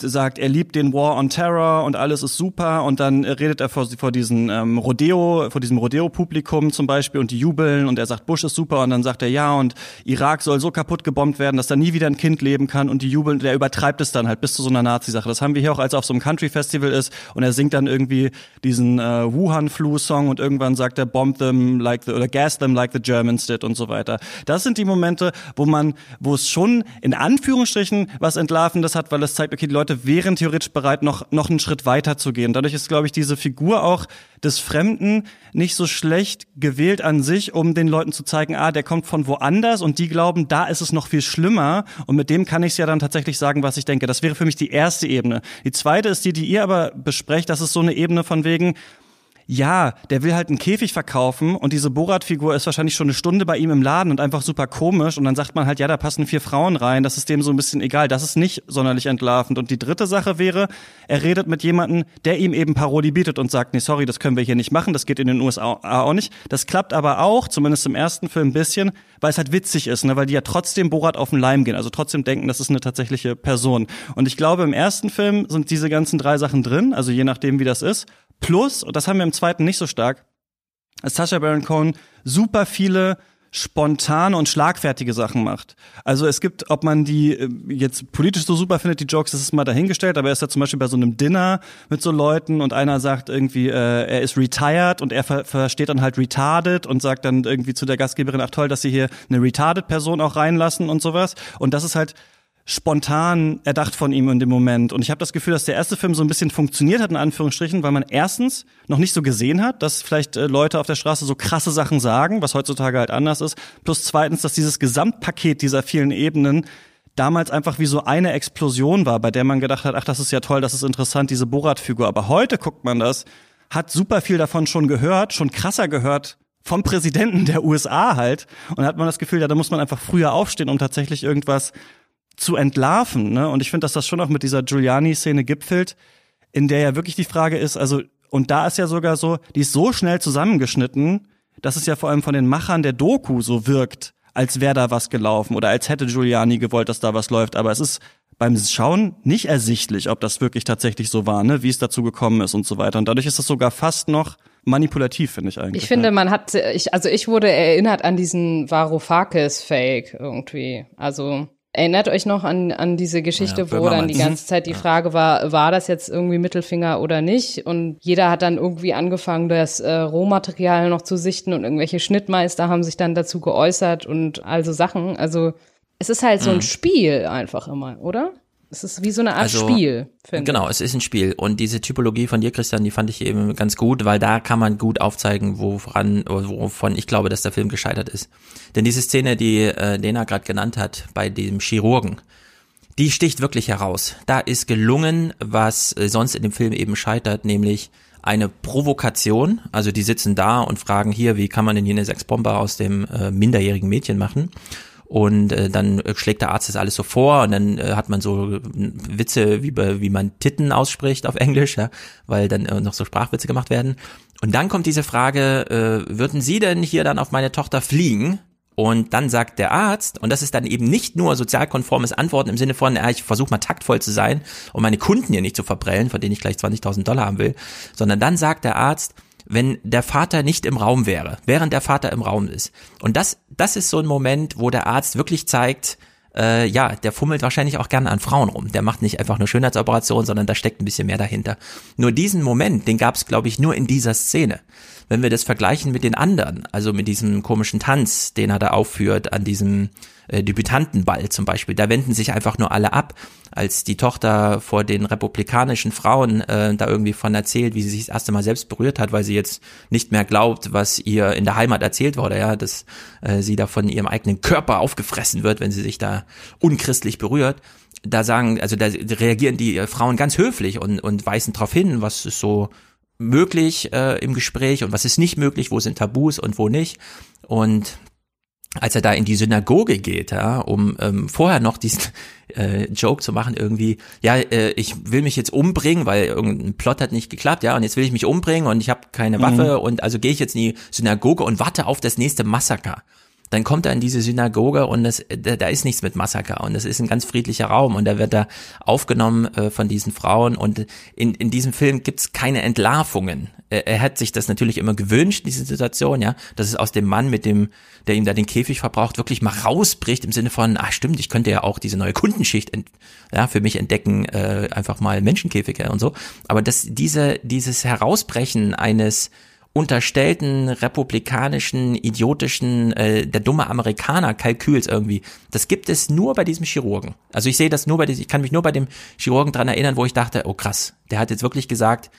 C: sagt, er liebt den War on Terror und alles ist super und dann redet er vor, vor diesen ähm, Rodeo, vor diesem Rodeo-Publikum zum Beispiel und die jubeln und er sagt, Bush ist super und dann sagt er ja und Irak soll so kaputt gebombt werden, dass da nie wieder ein Kind leben kann und die jubeln, der übertreibt es dann halt bis zu so einer Nazi-Sache. Das haben wir hier auch, als er auf so einem Country-Festival ist und er singt dann irgendwie diesen äh, Wuhan-Flu-Song und irgendwann sagt er, bomb them like the, oder gas them like the Germans did und so weiter. Das sind die Momente, wo man, wo es schon in Anführungsstrichen was Entlarvendes hat, weil es zeigt, okay, die Leute wären theoretisch bereit, noch, noch einen Schritt weiter zu gehen. Dadurch ist, glaube ich, diese Figur auch des Fremden nicht so schlecht gewählt an sich, um den Leuten zu zeigen, ah, der kommt von woanders und die glauben, da ist es noch viel schlimmer und mit dem kann ich es ja dann tatsächlich sagen, was ich denke. Das wäre für mich die erste Ebene. Die zweite ist die, die ihr aber besprecht, das ist so eine Ebene von wegen, ja, der will halt einen Käfig verkaufen und diese Borat-Figur ist wahrscheinlich schon eine Stunde bei ihm im Laden und einfach super komisch und dann sagt man halt, ja, da passen vier Frauen rein, das ist dem so ein bisschen egal, das ist nicht sonderlich entlarvend. Und die dritte Sache wäre, er redet mit jemandem, der ihm eben Parodie bietet und sagt, nee, sorry, das können wir hier nicht machen, das geht in den USA auch nicht. Das klappt aber auch, zumindest im ersten Film ein bisschen, weil es halt witzig ist, ne, weil die ja trotzdem Borat auf den Leim gehen, also trotzdem denken, das ist eine tatsächliche Person. Und ich glaube, im ersten Film sind diese ganzen drei Sachen drin, also je nachdem, wie das ist. Plus, und das haben wir im zweiten nicht so stark, dass Sasha Baron Cohen super viele spontane und schlagfertige Sachen macht. Also es gibt, ob man die äh, jetzt politisch so super findet, die Jokes, das ist mal dahingestellt, aber er ist ja zum Beispiel bei so einem Dinner mit so Leuten und einer sagt irgendwie, äh, er ist retired und er ver versteht dann halt retarded und sagt dann irgendwie zu der Gastgeberin, ach toll, dass sie hier eine retarded Person auch reinlassen und sowas. Und das ist halt spontan erdacht von ihm in dem Moment. Und ich habe das Gefühl, dass der erste Film so ein bisschen funktioniert hat, in Anführungsstrichen, weil man erstens noch nicht so gesehen hat, dass vielleicht äh, Leute auf der Straße so krasse Sachen sagen, was heutzutage halt anders ist. Plus zweitens, dass dieses Gesamtpaket dieser vielen Ebenen damals einfach wie so eine Explosion war, bei der man gedacht hat, ach, das ist ja toll, das ist interessant, diese Borat-Figur. Aber heute guckt man das, hat super viel davon schon gehört, schon krasser gehört vom Präsidenten der USA halt. Und hat man das Gefühl, ja, da muss man einfach früher aufstehen, um tatsächlich irgendwas zu entlarven. Ne? Und ich finde, dass das schon auch mit dieser Giuliani-Szene gipfelt, in der ja wirklich die Frage ist, also, und da ist ja sogar so, die ist so schnell zusammengeschnitten, dass es ja vor allem von den Machern der Doku so wirkt, als wäre da was gelaufen oder als hätte Giuliani gewollt, dass da was läuft. Aber es ist beim Schauen nicht ersichtlich, ob das wirklich tatsächlich so war, ne? wie es dazu gekommen ist und so weiter. Und dadurch ist es sogar fast noch manipulativ, finde ich eigentlich.
D: Ich finde, man hat, ich, also ich wurde erinnert an diesen Varoufakis-Fake irgendwie. Also Erinnert euch noch an, an diese Geschichte, ja, wo dann die ganze Zeit die Frage war, war das jetzt irgendwie Mittelfinger oder nicht? Und jeder hat dann irgendwie angefangen, das äh, Rohmaterial noch zu sichten und irgendwelche Schnittmeister haben sich dann dazu geäußert und also Sachen. Also es ist halt so ein mhm. Spiel einfach immer, oder? Es ist wie so eine Art also, Spiel.
E: Genau, es ist ein Spiel. Und diese Typologie von dir, Christian, die fand ich eben ganz gut, weil da kann man gut aufzeigen, woran, wovon ich glaube, dass der Film gescheitert ist. Denn diese Szene, die äh, Lena gerade genannt hat, bei dem Chirurgen, die sticht wirklich heraus. Da ist gelungen, was äh, sonst in dem Film eben scheitert, nämlich eine Provokation. Also die sitzen da und fragen hier, wie kann man denn hier eine Sexbombe aus dem äh, minderjährigen Mädchen machen? Und äh, dann schlägt der Arzt das alles so vor und dann äh, hat man so Witze, wie, wie man Titten ausspricht auf Englisch, ja, weil dann äh, noch so Sprachwitze gemacht werden. Und dann kommt diese Frage, äh, würden Sie denn hier dann auf meine Tochter fliegen? Und dann sagt der Arzt, und das ist dann eben nicht nur sozialkonformes Antworten im Sinne von, ja, ich versuche mal taktvoll zu sein, um meine Kunden hier nicht zu verprellen, von denen ich gleich 20.000 Dollar haben will, sondern dann sagt der Arzt, wenn der Vater nicht im Raum wäre, während der Vater im Raum ist. Und das, das ist so ein Moment, wo der Arzt wirklich zeigt, äh, ja, der fummelt wahrscheinlich auch gerne an Frauen rum. Der macht nicht einfach nur Schönheitsoperationen, sondern da steckt ein bisschen mehr dahinter. Nur diesen Moment, den gab es, glaube ich, nur in dieser Szene. Wenn wir das vergleichen mit den anderen, also mit diesem komischen Tanz, den er da aufführt, an diesem äh, Debütantenball zum Beispiel, da wenden sich einfach nur alle ab, als die Tochter vor den republikanischen Frauen äh, da irgendwie von erzählt, wie sie sich das erste Mal selbst berührt hat, weil sie jetzt nicht mehr glaubt, was ihr in der Heimat erzählt wurde, ja, dass äh, sie da von ihrem eigenen Körper aufgefressen wird, wenn sie sich da unchristlich berührt. Da sagen, also da reagieren die Frauen ganz höflich und, und weisen darauf hin, was ist so möglich äh, im Gespräch und was ist nicht möglich, wo sind Tabus und wo nicht. Und als er da in die Synagoge geht, ja, um ähm, vorher noch diesen (laughs) äh, Joke zu machen, irgendwie, ja, äh, ich will mich jetzt umbringen, weil irgendein Plot hat nicht geklappt, ja, und jetzt will ich mich umbringen und ich habe keine Waffe mhm. und also gehe ich jetzt in die Synagoge und warte auf das nächste Massaker dann kommt er in diese Synagoge und das, da, da ist nichts mit Massaker und das ist ein ganz friedlicher Raum und da wird er aufgenommen äh, von diesen Frauen und in, in diesem Film gibt's keine Entlarvungen. Er, er hat sich das natürlich immer gewünscht, diese Situation, ja, dass es aus dem Mann mit dem, der ihm da den Käfig verbraucht, wirklich mal rausbricht im Sinne von, ah stimmt, ich könnte ja auch diese neue Kundenschicht ja, für mich entdecken, äh, einfach mal Menschenkäfige und so. Aber dass diese, dieses Herausbrechen eines unterstellten republikanischen, idiotischen, äh, der dumme Amerikaner Kalküls irgendwie. Das gibt es nur bei diesem Chirurgen. Also ich sehe das nur bei diesem, ich kann mich nur bei dem Chirurgen dran erinnern, wo ich dachte, oh krass, der hat jetzt wirklich gesagt,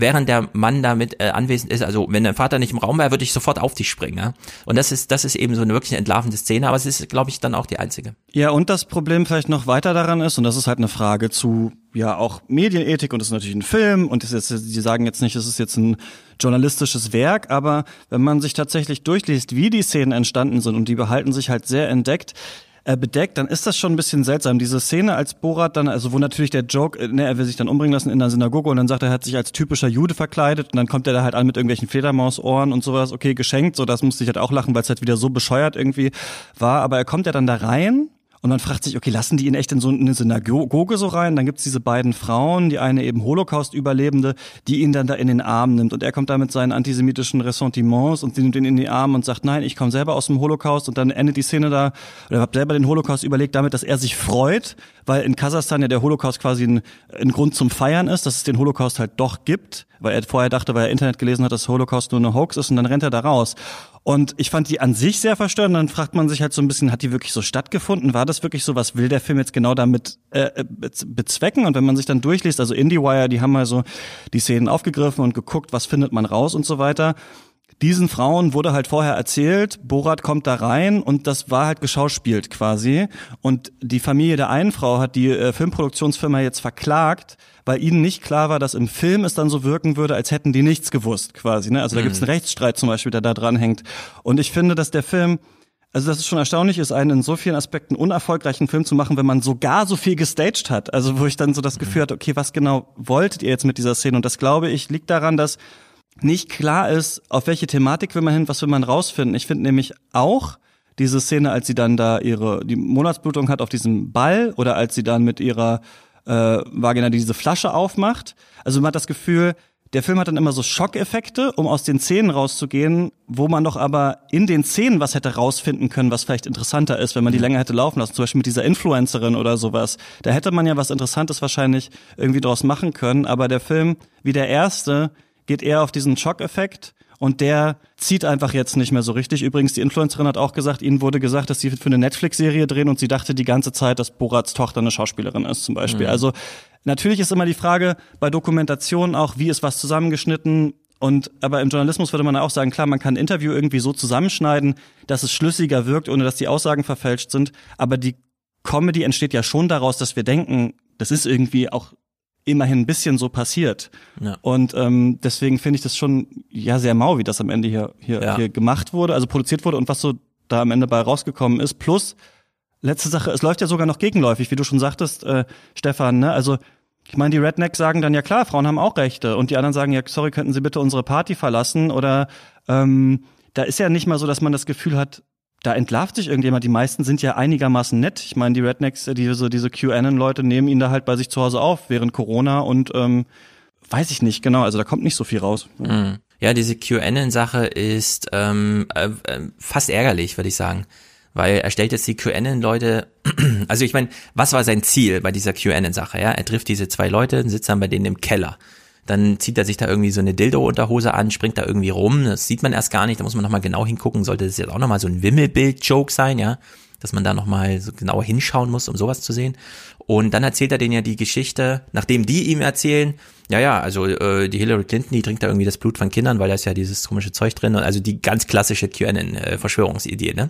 E: während der Mann damit äh, anwesend ist, also wenn der Vater nicht im Raum wäre, würde ich sofort auf dich springen. Ja? Und das ist, das ist eben so eine wirklich entlarvende Szene, aber es ist, glaube ich, dann auch die einzige.
C: Ja, und das Problem vielleicht noch weiter daran ist, und das ist halt eine Frage zu, ja, auch Medienethik und das ist natürlich ein Film und das ist jetzt, die sagen jetzt nicht, es ist jetzt ein journalistisches Werk, aber wenn man sich tatsächlich durchliest, wie die Szenen entstanden sind und die behalten sich halt sehr entdeckt, äh, bedeckt, dann ist das schon ein bisschen seltsam. Diese Szene als Borat dann, also wo natürlich der Joke, äh, ne, er will sich dann umbringen lassen in der Synagoge und dann sagt er, er hat sich als typischer Jude verkleidet und dann kommt er da halt an mit irgendwelchen Fledermausohren und sowas, okay, geschenkt, so das musste ich halt auch lachen, weil es halt wieder so bescheuert irgendwie war, aber er kommt ja dann da rein und man fragt sich, okay, lassen die ihn echt in so eine Synagoge so rein? Dann gibt's diese beiden Frauen, die eine eben Holocaust-Überlebende, die ihn dann da in den Arm nimmt. Und er kommt da mit seinen antisemitischen Ressentiments und sie nimmt ihn in die Arme und sagt, nein, ich komme selber aus dem Holocaust. Und dann endet die Szene da, oder habe selber den Holocaust überlegt damit, dass er sich freut, weil in Kasachstan ja der Holocaust quasi ein, ein Grund zum Feiern ist, dass es den Holocaust halt doch gibt, weil er vorher dachte, weil er Internet gelesen hat, dass Holocaust nur eine Hoax ist und dann rennt er da raus. Und ich fand die an sich sehr verstörend. Dann fragt man sich halt so ein bisschen, hat die wirklich so stattgefunden? War das wirklich so? Was will der Film jetzt genau damit äh, äh bezwecken? Und wenn man sich dann durchliest, also IndieWire, die haben mal so die Szenen aufgegriffen und geguckt, was findet man raus und so weiter diesen Frauen wurde halt vorher erzählt, Borat kommt da rein und das war halt geschauspielt quasi. Und die Familie der einen Frau hat die äh, Filmproduktionsfirma jetzt verklagt, weil ihnen nicht klar war, dass im Film es dann so wirken würde, als hätten die nichts gewusst quasi. Ne? Also da mhm. gibt es einen Rechtsstreit zum Beispiel, der da dran hängt. Und ich finde, dass der Film also das ist schon erstaunlich ist, einen in so vielen Aspekten unerfolgreichen Film zu machen, wenn man sogar so viel gestaged hat. Also wo ich dann so das Gefühl hatte, okay, was genau wolltet ihr jetzt mit dieser Szene? Und das glaube ich liegt daran, dass nicht klar ist, auf welche Thematik will man hin, was will man rausfinden. Ich finde nämlich auch diese Szene, als sie dann da ihre die Monatsblutung hat auf diesem Ball oder als sie dann mit ihrer äh, Vagina diese Flasche aufmacht. Also man hat das Gefühl, der Film hat dann immer so Schockeffekte, um aus den Szenen rauszugehen, wo man doch aber in den Szenen was hätte rausfinden können, was vielleicht interessanter ist, wenn man die länger hätte laufen lassen. Zum Beispiel mit dieser Influencerin oder sowas. Da hätte man ja was Interessantes wahrscheinlich irgendwie draus machen können. Aber der Film, wie der erste, geht eher auf diesen Schockeffekt und der zieht einfach jetzt nicht mehr so richtig. Übrigens, die Influencerin hat auch gesagt, ihnen wurde gesagt, dass sie für eine Netflix-Serie drehen und sie dachte die ganze Zeit, dass Borats Tochter eine Schauspielerin ist zum Beispiel. Mhm. Also natürlich ist immer die Frage bei Dokumentationen auch, wie ist was zusammengeschnitten, und aber im Journalismus würde man auch sagen, klar, man kann ein Interview irgendwie so zusammenschneiden, dass es schlüssiger wirkt, ohne dass die Aussagen verfälscht sind. Aber die Comedy entsteht ja schon daraus, dass wir denken, das ist irgendwie auch immerhin ein bisschen so passiert. Ja. Und ähm, deswegen finde ich das schon ja sehr mau, wie das am Ende hier, hier, ja. hier gemacht wurde, also produziert wurde und was so da am Ende bei rausgekommen ist. Plus, letzte Sache, es läuft ja sogar noch gegenläufig, wie du schon sagtest, äh, Stefan, ne? Also ich meine, die Rednecks sagen dann ja klar, Frauen haben auch Rechte und die anderen sagen ja, sorry, könnten Sie bitte unsere Party verlassen oder ähm, da ist ja nicht mal so, dass man das Gefühl hat, da entlarvt sich irgendjemand. Die meisten sind ja einigermaßen nett. Ich meine, die Rednecks, äh, diese, diese QAnon-Leute nehmen ihn da halt bei sich zu Hause auf während Corona und ähm, weiß ich nicht genau. Also da kommt nicht so viel raus.
E: Mhm. Ja, diese QAnon-Sache ist ähm, äh, äh, fast ärgerlich, würde ich sagen. weil er stellt jetzt die QAnon-Leute, (clears throat) also ich meine, was war sein Ziel bei dieser QAnon-Sache? Ja? Er trifft diese zwei Leute, sitzt dann bei denen im Keller. Dann zieht er sich da irgendwie so eine Dildo-Unterhose an, springt da irgendwie rum, das sieht man erst gar nicht, da muss man nochmal genau hingucken, sollte das jetzt auch nochmal so ein Wimmelbild-Joke sein, ja, dass man da nochmal so genauer hinschauen muss, um sowas zu sehen. Und dann erzählt er denen ja die Geschichte, nachdem die ihm erzählen, ja, ja, also äh, die Hillary Clinton, die trinkt da irgendwie das Blut von Kindern, weil da ist ja dieses komische Zeug drin. Also die ganz klassische QAnon-Verschwörungsidee, ne?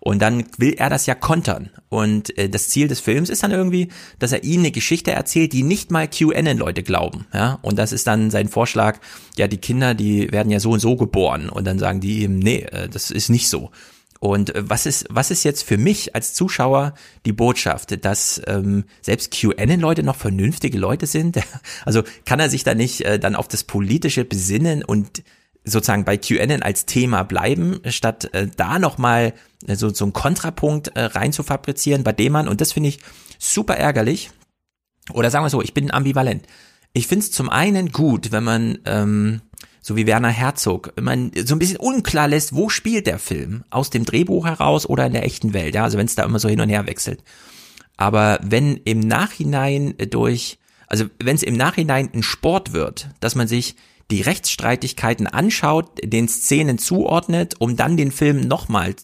E: Und dann will er das ja kontern. Und äh, das Ziel des Films ist dann irgendwie, dass er ihnen eine Geschichte erzählt, die nicht mal QAnon-Leute glauben. Ja? Und das ist dann sein Vorschlag, ja, die Kinder, die werden ja so und so geboren. Und dann sagen die ihm, nee, äh, das ist nicht so. Und äh, was ist, was ist jetzt für mich als Zuschauer die Botschaft, dass ähm, selbst QAnon-Leute noch vernünftige Leute sind? (laughs) Also kann er sich da nicht äh, dann auf das Politische besinnen und sozusagen bei QAnon als Thema bleiben, statt äh, da nochmal äh, so, so einen Kontrapunkt äh, rein zu fabrizieren, bei dem man, und das finde ich super ärgerlich, oder sagen wir so, ich bin ambivalent. Ich finde es zum einen gut, wenn man ähm, so wie Werner Herzog, man so ein bisschen unklar lässt, wo spielt der Film? Aus dem Drehbuch heraus oder in der echten Welt? Ja, also wenn es da immer so hin und her wechselt. Aber wenn im Nachhinein durch, also wenn es im Nachhinein ein Sport wird, dass man sich die Rechtsstreitigkeiten anschaut, den Szenen zuordnet, um dann den Film nochmal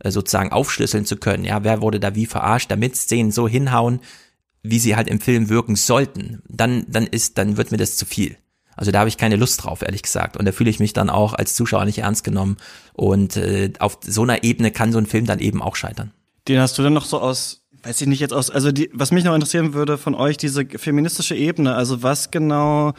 E: äh, sozusagen aufschlüsseln zu können. Ja, wer wurde da wie verarscht, damit Szenen so hinhauen, wie sie halt im Film wirken sollten. Dann, dann ist, dann wird mir das zu viel. Also da habe ich keine Lust drauf, ehrlich gesagt. Und da fühle ich mich dann auch als Zuschauer nicht ernst genommen. Und äh, auf so einer Ebene kann so ein Film dann eben auch scheitern.
C: Den hast du dann noch so aus, weiß ich nicht jetzt aus, also die, was mich noch interessieren würde von euch, diese feministische Ebene, also was genau,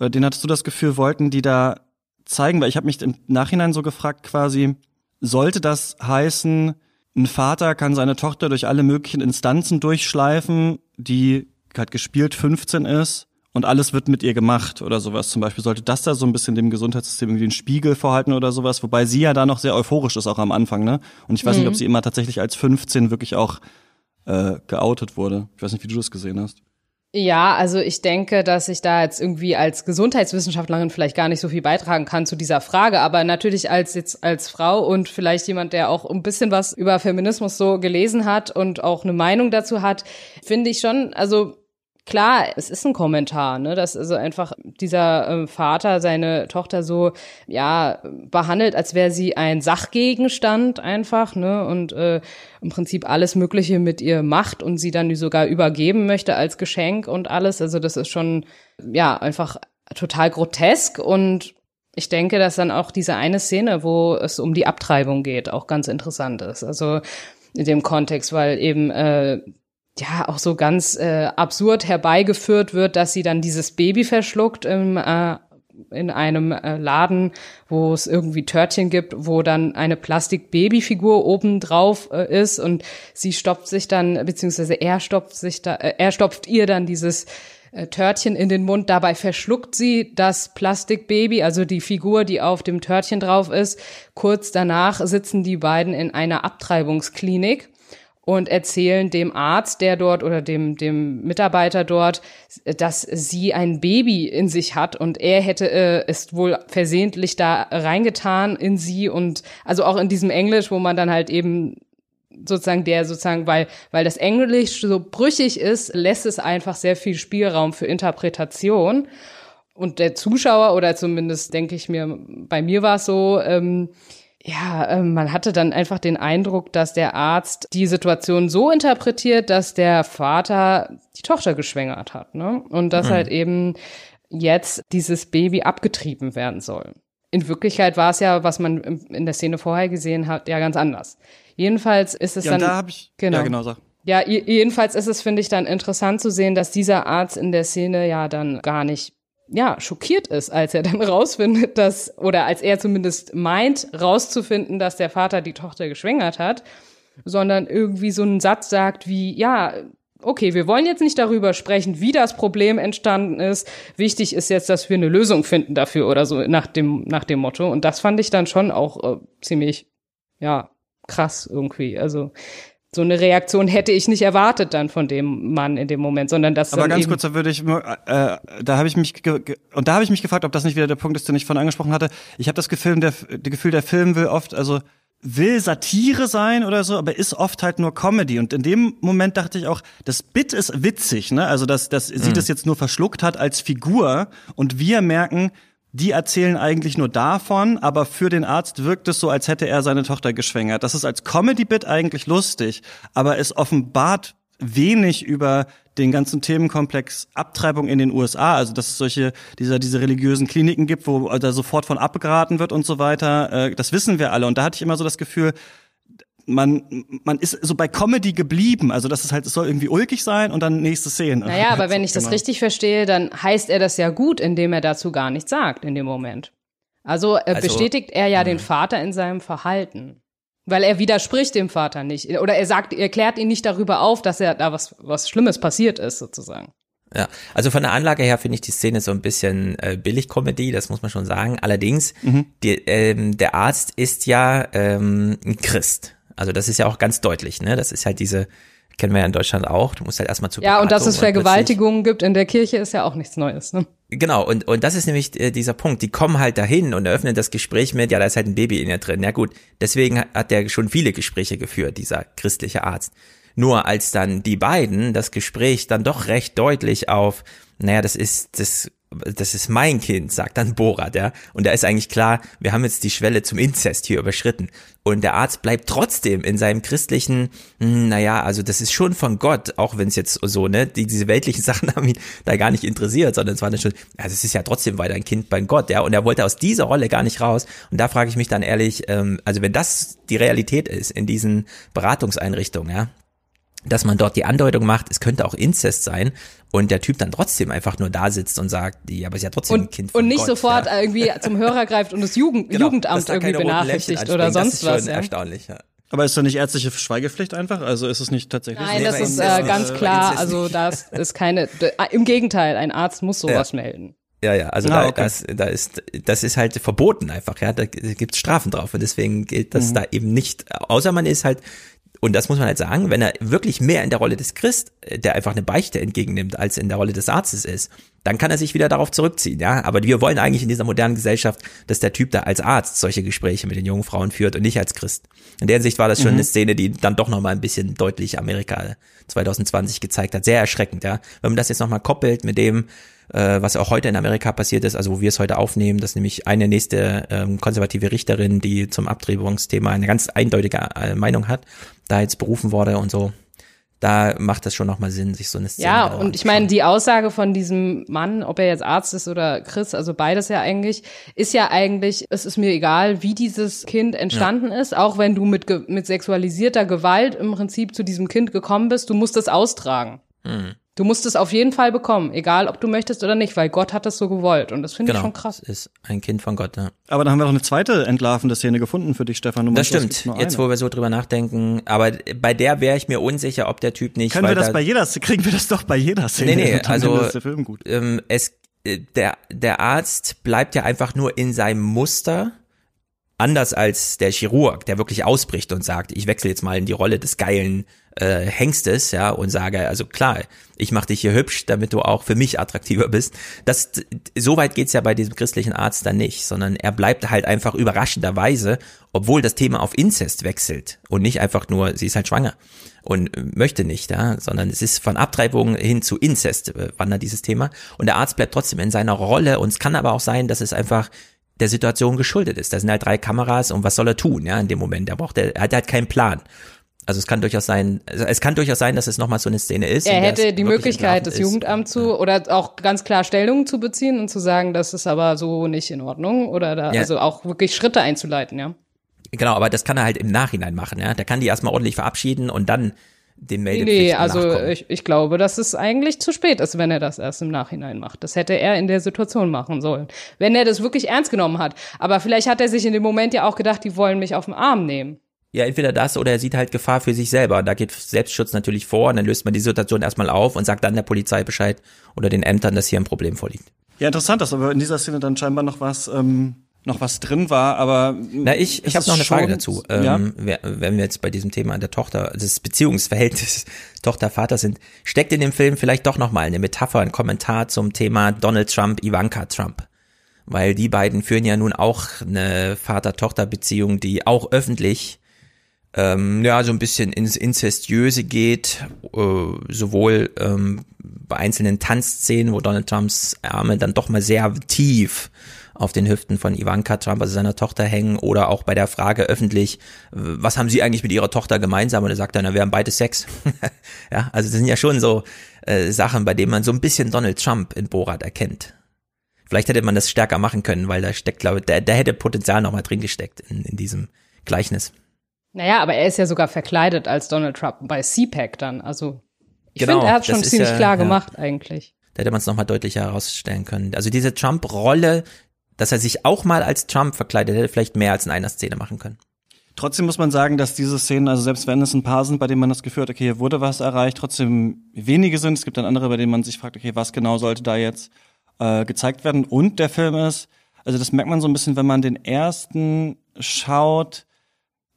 C: äh, den hattest du das Gefühl, wollten die da zeigen? Weil ich habe mich im Nachhinein so gefragt quasi, sollte das heißen, ein Vater kann seine Tochter durch alle möglichen Instanzen durchschleifen, die halt gespielt 15 ist und alles wird mit ihr gemacht oder sowas. Zum Beispiel sollte das da so ein bisschen dem Gesundheitssystem irgendwie einen Spiegel vorhalten oder sowas, wobei sie ja da noch sehr euphorisch ist, auch am Anfang, ne? Und ich weiß mhm. nicht, ob mhm. sie immer tatsächlich als 15 wirklich auch äh, geoutet wurde. Ich weiß nicht, wie du das gesehen hast.
D: Ja, also ich denke, dass ich da jetzt irgendwie als Gesundheitswissenschaftlerin vielleicht gar nicht so viel beitragen kann zu dieser Frage, aber natürlich als jetzt als Frau und vielleicht jemand, der auch ein bisschen was über Feminismus so gelesen hat und auch eine Meinung dazu hat, finde ich schon, also klar, es ist ein Kommentar, ne, dass also einfach dieser äh, Vater seine Tochter so ja behandelt, als wäre sie ein Sachgegenstand einfach, ne, und äh, im Prinzip alles Mögliche mit ihr macht und sie dann sogar übergeben möchte als Geschenk und alles. Also das ist schon ja einfach total grotesk und ich denke, dass dann auch diese eine Szene, wo es um die Abtreibung geht, auch ganz interessant ist. Also in dem Kontext, weil eben äh, ja auch so ganz äh, absurd herbeigeführt wird, dass sie dann dieses Baby verschluckt im äh, in einem äh, Laden, wo es irgendwie Törtchen gibt, wo dann eine Plastik-Babyfigur oben drauf äh, ist und sie stopft sich dann, beziehungsweise er stopft sich da, äh, er stopft ihr dann dieses äh, Törtchen in den Mund. Dabei verschluckt sie das Plastikbaby, also die Figur, die auf dem Törtchen drauf ist. Kurz danach sitzen die beiden in einer Abtreibungsklinik und erzählen dem Arzt, der dort oder dem, dem Mitarbeiter dort, dass sie ein Baby in sich hat und er hätte äh, es wohl versehentlich da reingetan in sie und also auch in diesem Englisch, wo man dann halt eben sozusagen der sozusagen, weil, weil das Englisch so brüchig ist, lässt es einfach sehr viel Spielraum für Interpretation. Und der Zuschauer, oder zumindest denke ich mir, bei mir war es so, ähm, ja, ähm, man hatte dann einfach den Eindruck, dass der Arzt die Situation so interpretiert, dass der Vater die Tochter geschwängert hat, ne? Und dass mhm. halt eben jetzt dieses Baby abgetrieben werden soll. In Wirklichkeit war es ja, was man in der Szene vorher gesehen hat, ja ganz anders. Jedenfalls ist es
C: ja,
D: dann.
C: Da hab ich, genau. Ja, genau, sag.
D: Ja, jedenfalls ist es, finde ich, dann interessant zu sehen, dass dieser Arzt in der Szene ja dann gar nicht ja, schockiert ist, als er dann (laughs) rausfindet, dass, oder als er zumindest meint, rauszufinden, dass der Vater die Tochter geschwängert hat, sondern irgendwie so einen Satz sagt wie, ja, okay, wir wollen jetzt nicht darüber sprechen, wie das Problem entstanden ist. Wichtig ist jetzt, dass wir eine Lösung finden dafür oder so nach dem, nach dem Motto. Und das fand ich dann schon auch äh, ziemlich, ja, krass irgendwie. Also, so eine Reaktion hätte ich nicht erwartet dann von dem Mann in dem Moment, sondern das.
C: Aber ganz kurz, da würde ich, äh, da habe ich mich und da habe ich mich gefragt, ob das nicht wieder der Punkt ist, den ich von angesprochen hatte. Ich habe das Gefühl, der, das Gefühl, der Film will oft, also will Satire sein oder so, aber ist oft halt nur Comedy. Und in dem Moment dachte ich auch, das Bit ist witzig, ne? Also, dass, dass sie mhm. das jetzt nur verschluckt hat als Figur und wir merken, die erzählen eigentlich nur davon, aber für den Arzt wirkt es so, als hätte er seine Tochter geschwängert. Das ist als Comedy-Bit eigentlich lustig, aber es offenbart wenig über den ganzen Themenkomplex Abtreibung in den USA, also dass es solche dieser diese religiösen Kliniken gibt, wo da sofort von abgeraten wird und so weiter. Äh, das wissen wir alle und da hatte ich immer so das Gefühl, man, man ist so bei Comedy geblieben. Also das ist halt, es soll irgendwie ulkig sein und dann nächste Szene.
D: Naja, aber (laughs) wenn ich das genau. richtig verstehe, dann heißt er das ja gut, indem er dazu gar nichts sagt in dem Moment. Also, äh, also bestätigt er ja mh. den hm. Vater in seinem Verhalten. Weil er widerspricht dem Vater nicht. Oder er sagt, er klärt ihn nicht darüber auf, dass er da was, was Schlimmes passiert ist, sozusagen.
E: Ja, also von der Anlage her finde ich die Szene so ein bisschen äh, Billig-Comedy, das muss man schon sagen. Allerdings, mhm. die, ähm, der Arzt ist ja ähm, ein Christ. Also das ist ja auch ganz deutlich, ne? Das ist halt diese, kennen wir ja in Deutschland auch, du musst halt erstmal zu
D: Ja, und dass es Vergewaltigungen gibt in der Kirche ist ja auch nichts Neues, ne?
E: Genau, und, und das ist nämlich äh, dieser Punkt. Die kommen halt dahin und eröffnen das Gespräch mit, ja, da ist halt ein Baby in ihr drin. Ja gut, deswegen hat der schon viele Gespräche geführt, dieser christliche Arzt. Nur als dann die beiden das Gespräch dann doch recht deutlich auf, naja, das ist, das das ist mein Kind, sagt dann Borat, ja. Und da ist eigentlich klar, wir haben jetzt die Schwelle zum Inzest hier überschritten. Und der Arzt bleibt trotzdem in seinem christlichen, hm, naja, also das ist schon von Gott, auch wenn es jetzt so, ne, die, diese weltlichen (laughs) Sachen haben ihn da gar nicht interessiert, sondern es war dann schon, ja, das ist ja trotzdem weiter ein Kind bei Gott, ja. Und er wollte aus dieser Rolle gar nicht raus. Und da frage ich mich dann ehrlich, ähm, also wenn das die Realität ist in diesen Beratungseinrichtungen, ja, dass man dort die Andeutung macht, es könnte auch Inzest sein und der Typ dann trotzdem einfach nur da sitzt und sagt, ja, aber ist ja trotzdem
D: und,
E: ein Kind von
D: Und nicht
E: Gott,
D: sofort
E: ja.
D: irgendwie zum Hörer greift und das Jugend, genau, Jugendamt irgendwie benachrichtigt oder sonst was. Ja.
E: Erstaunlich, ja.
C: Aber ist da nicht ärztliche Schweigepflicht einfach? Also ist es nicht tatsächlich
D: Nein, das ist äh, ganz klar. Also das ist keine. Im Gegenteil, ein Arzt muss sowas ja. melden.
E: Ja, ja, also ah, da, okay. das, da ist, das ist halt verboten einfach, ja, da gibt's Strafen drauf und deswegen gilt das mhm. da eben nicht, außer man ist halt und das muss man halt sagen, wenn er wirklich mehr in der Rolle des Christ, äh, der einfach eine Beichte entgegennimmt, als in der Rolle des Arztes ist, dann kann er sich wieder darauf zurückziehen, ja. Aber wir wollen eigentlich in dieser modernen Gesellschaft, dass der Typ da als Arzt solche Gespräche mit den jungen Frauen führt und nicht als Christ. In der Hinsicht war das schon mhm. eine Szene, die dann doch nochmal ein bisschen deutlich Amerika 2020 gezeigt hat. Sehr erschreckend, ja. Wenn man das jetzt nochmal koppelt mit dem, äh, was auch heute in Amerika passiert ist, also wo wir es heute aufnehmen, dass nämlich eine nächste ähm, konservative Richterin, die zum Abtreibungsthema eine ganz eindeutige äh, Meinung hat, da jetzt berufen wurde und so. Da macht das schon nochmal Sinn, sich so eine Szene
D: Ja, und ich meine, die Aussage von diesem Mann, ob er jetzt Arzt ist oder Chris, also beides ja eigentlich, ist ja eigentlich, es ist mir egal, wie dieses Kind entstanden ja. ist, auch wenn du mit, mit sexualisierter Gewalt im Prinzip zu diesem Kind gekommen bist, du musst es austragen. Mhm. Du musst es auf jeden Fall bekommen, egal ob du möchtest oder nicht, weil Gott hat das so gewollt und das finde genau, ich schon krass.
E: Es ist ein Kind von Gott, ja.
C: Aber da haben wir doch eine zweite entlarvende Szene gefunden für dich, Stefan.
E: Du das stimmt. Jetzt, wo wir so drüber nachdenken, aber bei der wäre ich mir unsicher, ob der Typ nicht.
C: Können wir das bei jeder, kriegen wir das doch bei jeder Szene?
E: Nee, nee, also ähm, es, äh, der, der Arzt bleibt ja einfach nur in seinem Muster anders als der Chirurg, der wirklich ausbricht und sagt, ich wechsle jetzt mal in die Rolle des geilen äh, Hengstes, ja, und sage, also klar, ich mache dich hier hübsch, damit du auch für mich attraktiver bist. Das, so weit geht's ja bei diesem christlichen Arzt dann nicht, sondern er bleibt halt einfach überraschenderweise, obwohl das Thema auf Inzest wechselt und nicht einfach nur, sie ist halt schwanger und möchte nicht, ja, sondern es ist von Abtreibung hin zu Inzest äh, wandert dieses Thema und der Arzt bleibt trotzdem in seiner Rolle und es kann aber auch sein, dass es einfach der Situation geschuldet ist. Da sind halt drei Kameras und was soll er tun, ja, in dem Moment? Er braucht, er hat halt keinen Plan. Also es kann durchaus sein, es kann durchaus sein, dass es nochmal so eine Szene ist.
D: Er hätte die Möglichkeit, das Jugendamt zu oder auch ganz klar Stellung zu beziehen und zu sagen, das ist aber so nicht in Ordnung oder da, ja. also auch wirklich Schritte einzuleiten, ja.
E: Genau, aber das kann er halt im Nachhinein machen, ja. Der kann die erstmal ordentlich verabschieden und dann dem Meldepflicht
D: Nee, also ich, ich glaube, dass es eigentlich zu spät ist, wenn er das erst im Nachhinein macht. Das hätte er in der Situation machen sollen. Wenn er das wirklich ernst genommen hat. Aber vielleicht hat er sich in dem Moment ja auch gedacht, die wollen mich auf den Arm nehmen.
E: Ja, entweder das oder er sieht halt Gefahr für sich selber. Da geht Selbstschutz natürlich vor und dann löst man die Situation erstmal auf und sagt dann der Polizei Bescheid oder den Ämtern, dass hier ein Problem vorliegt.
C: Ja, interessant, dass aber in dieser Szene dann scheinbar noch was ähm, noch was drin war, aber
E: na ich ich habe noch eine Frage dazu. Ja? Ähm, wenn wir jetzt bei diesem Thema der Tochter, das Beziehungsverhältnis (laughs) Tochter Vater sind, steckt in dem Film vielleicht doch noch mal eine Metapher, ein Kommentar zum Thema Donald Trump, Ivanka Trump, weil die beiden führen ja nun auch eine Vater-Tochter-Beziehung, die auch öffentlich ähm, ja so ein bisschen ins Inzestiöse geht, äh, sowohl ähm, bei einzelnen Tanzszenen, wo Donald Trumps Arme dann doch mal sehr tief auf den Hüften von Ivanka Trump, also seiner Tochter, hängen oder auch bei der Frage öffentlich, was haben Sie eigentlich mit Ihrer Tochter gemeinsam? Und er sagt dann, wir haben beide Sex. (laughs) ja, also das sind ja schon so äh, Sachen, bei denen man so ein bisschen Donald Trump in Borat erkennt. Vielleicht hätte man das stärker machen können, weil da steckt, glaube ich, da hätte Potenzial nochmal drin gesteckt in, in diesem Gleichnis.
D: Naja, aber er ist ja sogar verkleidet als Donald Trump bei CPAC dann. Also ich genau, finde, er hat schon ziemlich ja, klar gemacht ja. eigentlich.
E: Da hätte man es nochmal deutlicher herausstellen können. Also diese Trump-Rolle, dass er sich auch mal als Trump verkleidet hätte, vielleicht mehr als in einer Szene machen können.
C: Trotzdem muss man sagen, dass diese Szenen, also selbst wenn es ein paar sind, bei denen man das Gefühl hat, okay, hier wurde was erreicht, trotzdem wenige sind. Es gibt dann andere, bei denen man sich fragt, okay, was genau sollte da jetzt äh, gezeigt werden? Und der Film ist, also das merkt man so ein bisschen, wenn man den ersten schaut,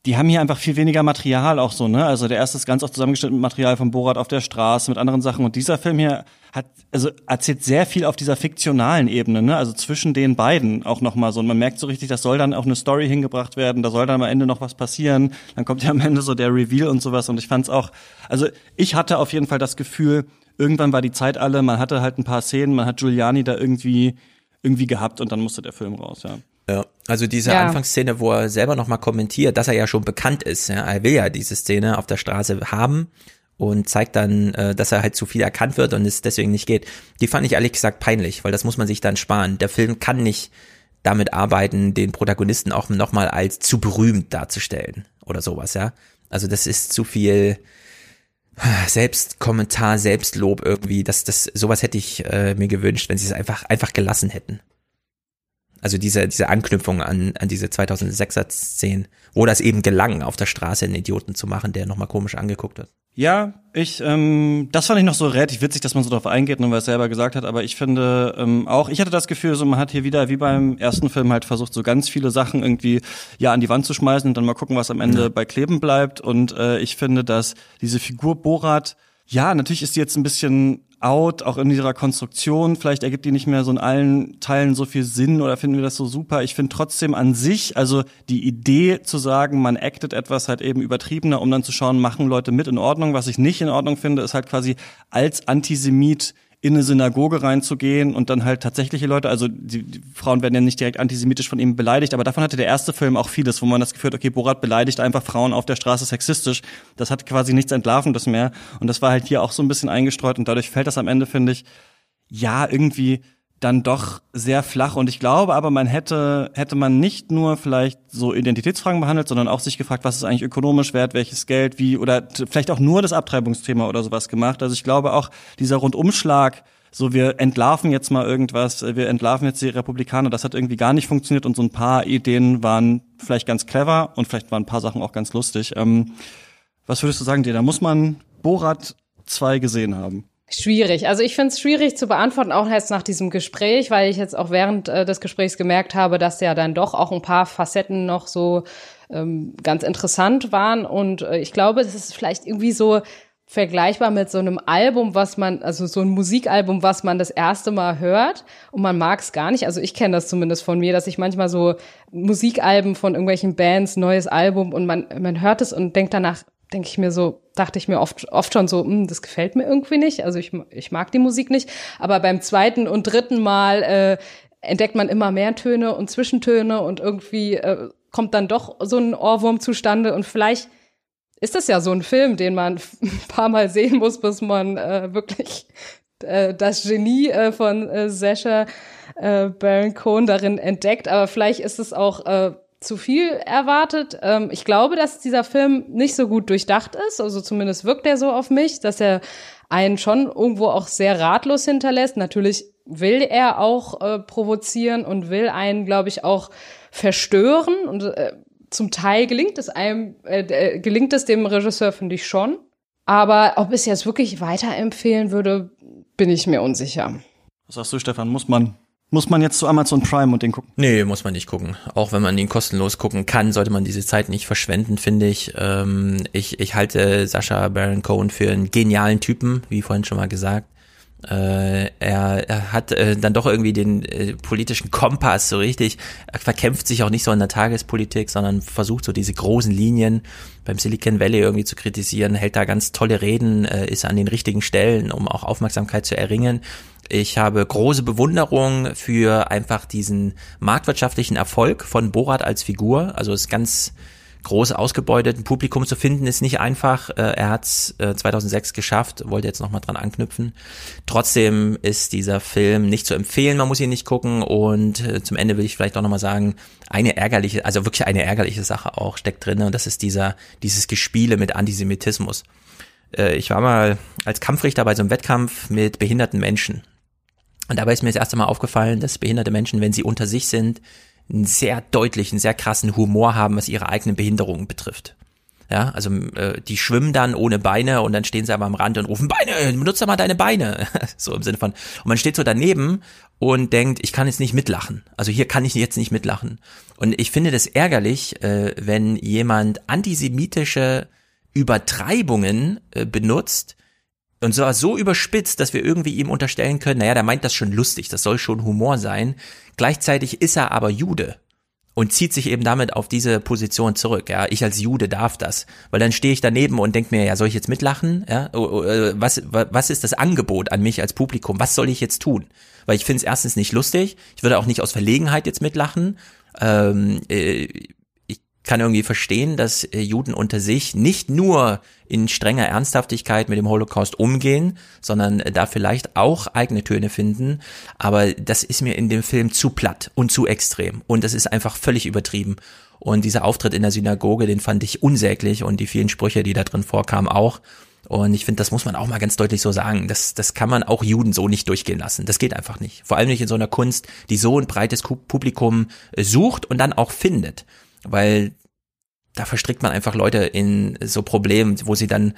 C: die haben hier einfach viel weniger Material auch so, ne? Also der erste ist ganz oft zusammengeschnitten mit Material von Borat auf der Straße, mit anderen Sachen. Und dieser Film hier hat, also erzählt sehr viel auf dieser fiktionalen Ebene, ne? Also zwischen den beiden auch nochmal so. Und man merkt so richtig, das soll dann auch eine Story hingebracht werden, da soll dann am Ende noch was passieren. Dann kommt ja am Ende so der Reveal und sowas. Und ich fand's auch, also ich hatte auf jeden Fall das Gefühl, irgendwann war die Zeit alle, man hatte halt ein paar Szenen, man hat Giuliani da irgendwie, irgendwie gehabt und dann musste der Film raus, ja.
E: Ja, also diese ja. Anfangsszene, wo er selber nochmal kommentiert, dass er ja schon bekannt ist. Ja, er will ja diese Szene auf der Straße haben und zeigt dann, äh, dass er halt zu viel erkannt wird und es deswegen nicht geht. Die fand ich ehrlich gesagt peinlich, weil das muss man sich dann sparen. Der Film kann nicht damit arbeiten, den Protagonisten auch nochmal als zu berühmt darzustellen oder sowas, ja. Also das ist zu viel Selbstkommentar, Selbstlob irgendwie. Das, das, sowas hätte ich äh, mir gewünscht, wenn sie es einfach, einfach gelassen hätten. Also diese, diese Anknüpfung an, an diese 2006er Szenen, wo das eben gelang, auf der Straße einen Idioten zu machen, der nochmal komisch angeguckt wird.
C: Ja, ich, ähm, das fand ich noch so relativ witzig, dass man so darauf eingeht, nur weil es selber gesagt hat, aber ich finde ähm, auch, ich hatte das Gefühl, so man hat hier wieder, wie beim ersten Film, halt versucht, so ganz viele Sachen irgendwie ja an die Wand zu schmeißen und dann mal gucken, was am Ende ja. bei kleben bleibt. Und äh, ich finde, dass diese Figur Borat, ja, natürlich ist die jetzt ein bisschen out, auch in ihrer Konstruktion. Vielleicht ergibt die nicht mehr so in allen Teilen so viel Sinn oder finden wir das so super. Ich finde trotzdem an sich, also die Idee zu sagen, man actet etwas halt eben übertriebener, um dann zu schauen, machen Leute mit in Ordnung. Was ich nicht in Ordnung finde, ist halt quasi als Antisemit in eine Synagoge reinzugehen und dann halt tatsächliche Leute, also die, die, Frauen werden ja nicht direkt antisemitisch von ihm beleidigt, aber davon hatte der erste Film auch vieles, wo man das Gefühl hat, okay, Borat beleidigt einfach Frauen auf der Straße sexistisch. Das hat quasi nichts Entlarvendes mehr und das war halt hier auch so ein bisschen eingestreut und dadurch fällt das am Ende, finde ich, ja, irgendwie dann doch sehr flach. Und ich glaube aber, man hätte, hätte man nicht nur vielleicht so Identitätsfragen behandelt, sondern auch sich gefragt, was ist eigentlich ökonomisch wert, welches Geld, wie, oder vielleicht auch nur das Abtreibungsthema oder sowas gemacht. Also ich glaube auch, dieser Rundumschlag, so wir entlarven jetzt mal irgendwas, wir entlarven jetzt die Republikaner, das hat irgendwie gar nicht funktioniert und so ein paar Ideen waren vielleicht ganz clever und vielleicht waren ein paar Sachen auch ganz lustig. Ähm, was würdest du sagen, dir? Da muss man Borat 2 gesehen haben.
D: Schwierig. Also ich finde es schwierig zu beantworten, auch jetzt nach diesem Gespräch, weil ich jetzt auch während äh, des Gesprächs gemerkt habe, dass ja dann doch auch ein paar Facetten noch so ähm, ganz interessant waren. Und äh, ich glaube, es ist vielleicht irgendwie so vergleichbar mit so einem Album, was man, also so ein Musikalbum, was man das erste Mal hört und man mag es gar nicht. Also ich kenne das zumindest von mir, dass ich manchmal so Musikalben von irgendwelchen Bands, neues Album und man, man hört es und denkt danach, denke ich mir so, dachte ich mir oft, oft schon so, hm, das gefällt mir irgendwie nicht. Also ich, ich mag die Musik nicht. Aber beim zweiten und dritten Mal äh, entdeckt man immer mehr Töne und Zwischentöne und irgendwie äh, kommt dann doch so ein Ohrwurm zustande und vielleicht ist das ja so ein Film, den man (laughs) ein paar Mal sehen muss, bis man äh, wirklich äh, das Genie äh, von äh, Sasha äh, Baron Cohen darin entdeckt. Aber vielleicht ist es auch äh, zu viel erwartet. Ähm, ich glaube, dass dieser Film nicht so gut durchdacht ist. Also zumindest wirkt er so auf mich, dass er einen schon irgendwo auch sehr ratlos hinterlässt. Natürlich will er auch äh, provozieren und will einen, glaube ich, auch verstören. Und äh, zum Teil gelingt es einem, äh, äh gelingt es dem Regisseur, finde ich schon. Aber ob es jetzt wirklich weiterempfehlen würde, bin ich mir unsicher.
C: Was sagst du, Stefan? Muss man muss man jetzt zu Amazon Prime und den gucken?
E: Nee, muss man nicht gucken. Auch wenn man ihn kostenlos gucken kann, sollte man diese Zeit nicht verschwenden, finde ich. Ähm, ich. Ich halte Sascha Baron Cohen für einen genialen Typen, wie vorhin schon mal gesagt. Äh, er, er hat äh, dann doch irgendwie den äh, politischen Kompass so richtig, er verkämpft sich auch nicht so in der Tagespolitik, sondern versucht so diese großen Linien beim Silicon Valley irgendwie zu kritisieren, hält da ganz tolle Reden, äh, ist an den richtigen Stellen, um auch Aufmerksamkeit zu erringen. Ich habe große Bewunderung für einfach diesen marktwirtschaftlichen Erfolg von Borat als Figur. Also ist ganz groß ausgebeuteten Publikum zu finden, ist nicht einfach. Äh, er hat es 2006 geschafft, wollte jetzt nochmal dran anknüpfen. Trotzdem ist dieser Film nicht zu empfehlen, man muss ihn nicht gucken und äh, zum Ende will ich vielleicht auch nochmal sagen, eine ärgerliche, also wirklich eine ärgerliche Sache auch steckt drin und das ist dieser, dieses Gespiele mit Antisemitismus. Äh, ich war mal als Kampfrichter bei so einem Wettkampf mit behinderten Menschen. Und dabei ist mir das erste Mal aufgefallen, dass behinderte Menschen, wenn sie unter sich sind, einen sehr deutlichen, sehr krassen Humor haben, was ihre eigenen Behinderungen betrifft. Ja, also äh, die schwimmen dann ohne Beine und dann stehen sie aber am Rand und rufen Beine, benutze mal deine Beine. (laughs) so im Sinne von, und man steht so daneben und denkt, ich kann jetzt nicht mitlachen. Also hier kann ich jetzt nicht mitlachen. Und ich finde das ärgerlich, äh, wenn jemand antisemitische Übertreibungen äh, benutzt, und zwar so überspitzt, dass wir irgendwie ihm unterstellen können, naja, der meint das schon lustig, das soll schon Humor sein. Gleichzeitig ist er aber Jude und zieht sich eben damit auf diese Position zurück. Ja, ich als Jude darf das, weil dann stehe ich daneben und denke mir, ja, soll ich jetzt mitlachen? Ja, oh, äh, was was ist das Angebot an mich als Publikum? Was soll ich jetzt tun? Weil ich finde es erstens nicht lustig. Ich würde auch nicht aus Verlegenheit jetzt mitlachen. Ähm, äh, kann irgendwie verstehen, dass äh, Juden unter sich nicht nur in strenger Ernsthaftigkeit mit dem Holocaust umgehen, sondern äh, da vielleicht auch eigene Töne finden. Aber das ist mir in dem Film zu platt und zu extrem. Und das ist einfach völlig übertrieben. Und dieser Auftritt in der Synagoge, den fand ich unsäglich und die vielen Sprüche, die da drin vorkamen, auch. Und ich finde, das muss man auch mal ganz deutlich so sagen. Das, das kann man auch Juden so nicht durchgehen lassen. Das geht einfach nicht. Vor allem nicht in so einer Kunst, die so ein breites Publikum äh, sucht und dann auch findet weil da verstrickt man einfach Leute in so Problemen, wo sie dann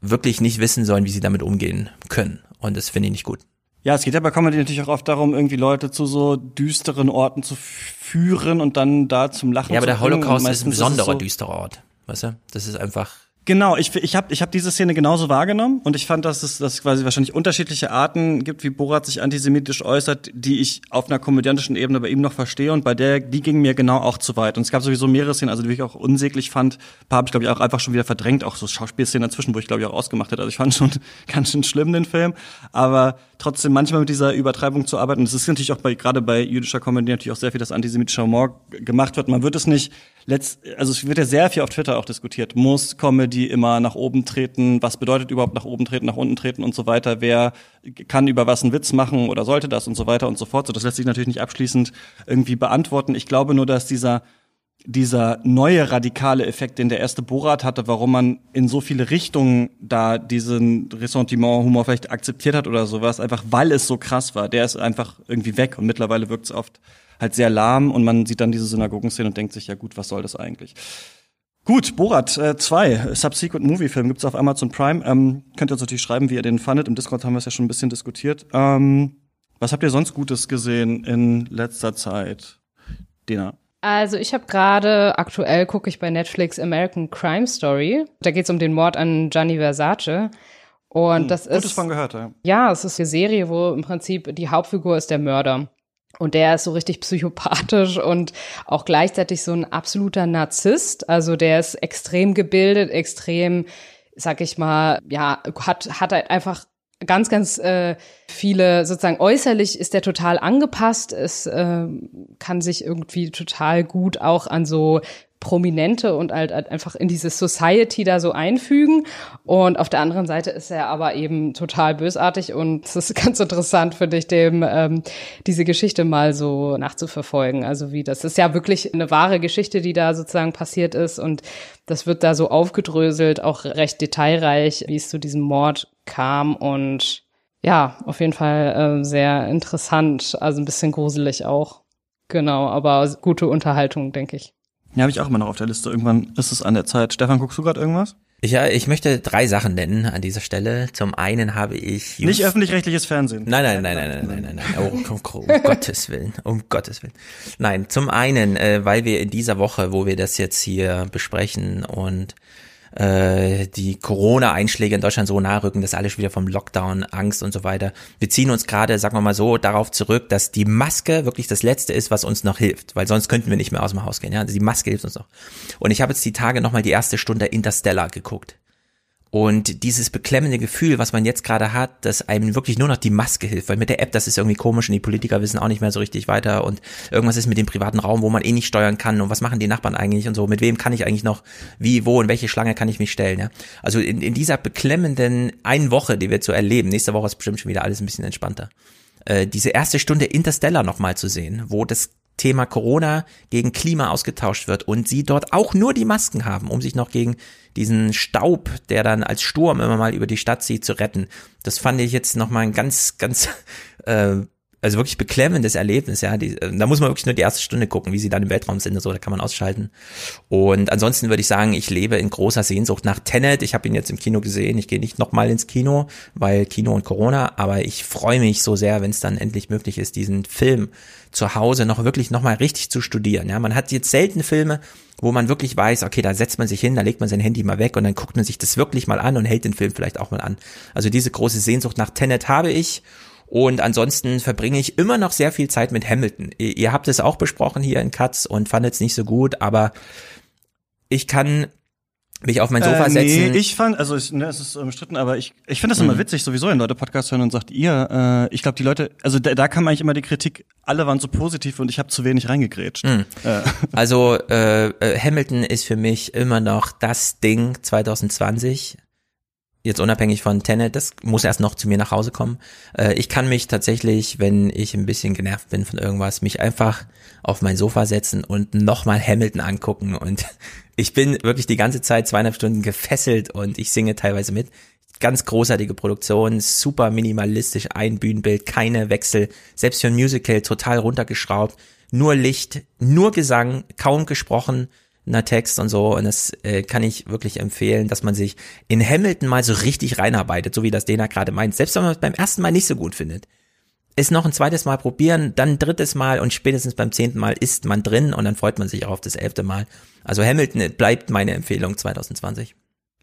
E: wirklich nicht wissen sollen, wie sie damit umgehen können. Und das finde ich nicht gut.
C: Ja, es geht ja bei Comedy natürlich auch oft darum, irgendwie Leute zu so düsteren Orten zu führen und dann da zum Lachen zu
E: Ja, aber der Holocaust
C: ist
E: ein besonderer so düsterer Ort. Weißt du? Das ist einfach
C: Genau, ich, ich habe ich hab diese Szene genauso wahrgenommen und ich fand, dass es, dass es quasi wahrscheinlich unterschiedliche Arten gibt, wie Borat sich antisemitisch äußert, die ich auf einer komödiantischen Ebene bei ihm noch verstehe und bei der, die ging mir genau auch zu weit. Und es gab sowieso mehrere Szenen, also die ich auch unsäglich fand. Ein paar habe ich, glaube ich, auch einfach schon wieder verdrängt, auch so Schauspielszenen dazwischen, wo ich, glaube ich, auch ausgemacht hätte. Also ich fand schon (laughs) ganz schön schlimm den Film. Aber trotzdem manchmal mit dieser Übertreibung zu arbeiten, das ist natürlich auch bei, gerade bei jüdischer Comedy natürlich auch sehr viel, dass antisemitischer Humor gemacht wird. Man wird es nicht letzt, also es wird ja sehr viel auf Twitter auch diskutiert. Muss Comedy immer nach oben treten? Was bedeutet überhaupt nach oben treten, nach unten treten und so weiter? Wer kann über was einen Witz machen oder sollte das und so weiter und so fort? So, das lässt sich natürlich nicht abschließend irgendwie beantworten. Ich glaube nur, dass dieser dieser neue radikale Effekt, den der erste Borat hatte, warum man in so viele Richtungen da diesen Ressentiment-Humor vielleicht akzeptiert hat oder sowas, einfach weil es so krass war, der ist einfach irgendwie weg und mittlerweile wirkt es oft halt sehr lahm und man sieht dann diese Synagogenszene und denkt sich, ja gut, was soll das eigentlich? Gut, Borat 2, äh, Subsequent Movie Film, gibt's auf Amazon Prime. Ähm, könnt ihr uns natürlich schreiben, wie ihr den fandet. Im Discord haben wir es ja schon ein bisschen diskutiert. Ähm, was habt ihr sonst Gutes gesehen in letzter Zeit? Dina?
D: Also ich habe gerade, aktuell gucke ich bei Netflix American Crime Story. Da geht's um den Mord an Gianni Versace. Und hm, das ist.
C: Gutes von gehört, ja.
D: Ja, es ist eine Serie, wo im Prinzip die Hauptfigur ist der Mörder. Und der ist so richtig (laughs) psychopathisch und auch gleichzeitig so ein absoluter Narzisst. Also der ist extrem gebildet, extrem, sag ich mal, ja, hat, hat halt einfach ganz, ganz äh, viele, sozusagen äußerlich ist der total angepasst. Es äh, kann sich irgendwie total gut auch an so Prominente und halt, halt einfach in diese Society da so einfügen. Und auf der anderen Seite ist er aber eben total bösartig und es ist (laughs) ganz interessant, finde ich, dem ähm, diese Geschichte mal so nachzuverfolgen. Also wie das ist ja wirklich eine wahre Geschichte, die da sozusagen passiert ist und das wird da so aufgedröselt, auch recht detailreich, wie es zu diesem Mord kam und ja, auf jeden Fall äh, sehr interessant, also ein bisschen gruselig auch. Genau, aber gute Unterhaltung, denke ich.
C: Ja, habe ich auch immer noch auf der Liste. Irgendwann ist es an der Zeit. Stefan, guckst du gerade irgendwas?
E: Ja, ich möchte drei Sachen nennen an dieser Stelle. Zum einen habe ich
C: nicht öffentlich-rechtliches Fernsehen.
E: Nein, nein, nein, nein, nein, nein, nein, nein. Oh, um, um, (laughs) um Gottes willen, um Gottes willen. Nein, zum einen, äh, weil wir in dieser Woche, wo wir das jetzt hier besprechen und äh, die Corona-Einschläge in Deutschland so nahe rücken, dass alle schon wieder vom Lockdown, Angst und so weiter. Wir ziehen uns gerade, sagen wir mal so, darauf zurück, dass die Maske wirklich das Letzte ist, was uns noch hilft, weil sonst könnten wir nicht mehr aus dem Haus gehen. Ja, also die Maske hilft uns noch. Und ich habe jetzt die Tage nochmal die erste Stunde Interstellar geguckt. Und dieses beklemmende Gefühl, was man jetzt gerade hat, dass einem wirklich nur noch die Maske hilft, weil mit der App, das ist irgendwie komisch und die Politiker wissen auch nicht mehr so richtig weiter und irgendwas ist mit dem privaten Raum, wo man eh nicht steuern kann und was machen die Nachbarn eigentlich und so, mit wem kann ich eigentlich noch, wie, wo, in welche Schlange kann ich mich stellen, ja. Also in, in dieser beklemmenden einen Woche, die wir zu erleben, nächste Woche ist bestimmt schon wieder alles ein bisschen entspannter, äh, diese erste Stunde Interstellar nochmal zu sehen, wo das Thema Corona gegen Klima ausgetauscht wird und sie dort auch nur die Masken haben, um sich noch gegen diesen Staub, der dann als Sturm immer mal über die Stadt zieht, zu retten. Das fand ich jetzt nochmal ein ganz, ganz äh, also wirklich beklemmendes Erlebnis, ja. Die, äh, da muss man wirklich nur die erste Stunde gucken, wie sie dann im Weltraum sind und so, da kann man ausschalten. Und ansonsten würde ich sagen, ich lebe in großer Sehnsucht nach Tenet. Ich habe ihn jetzt im Kino gesehen. Ich gehe nicht nochmal ins Kino, weil Kino und Corona, aber ich freue mich so sehr, wenn es dann endlich möglich ist, diesen Film zu Hause noch wirklich nochmal richtig zu studieren. Ja, man hat jetzt selten Filme, wo man wirklich weiß, okay, da setzt man sich hin, da legt man sein Handy mal weg und dann guckt man sich das wirklich mal an und hält den Film vielleicht auch mal an. Also diese große Sehnsucht nach Tenet habe ich und ansonsten verbringe ich immer noch sehr viel Zeit mit Hamilton. Ihr, habt es auch besprochen hier in Katz und fandet es nicht so gut, aber ich kann mich auf mein Sofa
C: äh,
E: setzen.
C: Nee, ich fand, also ich, ne, es ist umstritten, aber ich, ich finde das immer mhm. witzig, sowieso, wenn Leute Podcast hören und sagt, ihr, äh, ich glaube, die Leute, also da, da kam eigentlich immer die Kritik, alle waren so positiv und ich habe zu wenig reingegrätscht. Mhm.
E: Äh. Also äh, äh, Hamilton ist für mich immer noch das Ding 2020 jetzt unabhängig von Tenet, das muss erst noch zu mir nach Hause kommen. Äh, ich kann mich tatsächlich, wenn ich ein bisschen genervt bin von irgendwas, mich einfach auf mein Sofa setzen und nochmal Hamilton angucken und (laughs) ich bin wirklich die ganze Zeit zweieinhalb Stunden gefesselt und ich singe teilweise mit. Ganz großartige Produktion, super minimalistisch, ein Bühnenbild, keine Wechsel, selbst für ein Musical total runtergeschraubt, nur Licht, nur Gesang, kaum gesprochen, Text und so. Und das äh, kann ich wirklich empfehlen, dass man sich in Hamilton mal so richtig reinarbeitet, so wie das Dena gerade meint. Selbst wenn man es beim ersten Mal nicht so gut findet. Es noch ein zweites Mal probieren, dann drittes Mal und spätestens beim zehnten Mal ist man drin und dann freut man sich auch auf das elfte Mal. Also Hamilton bleibt meine Empfehlung 2020.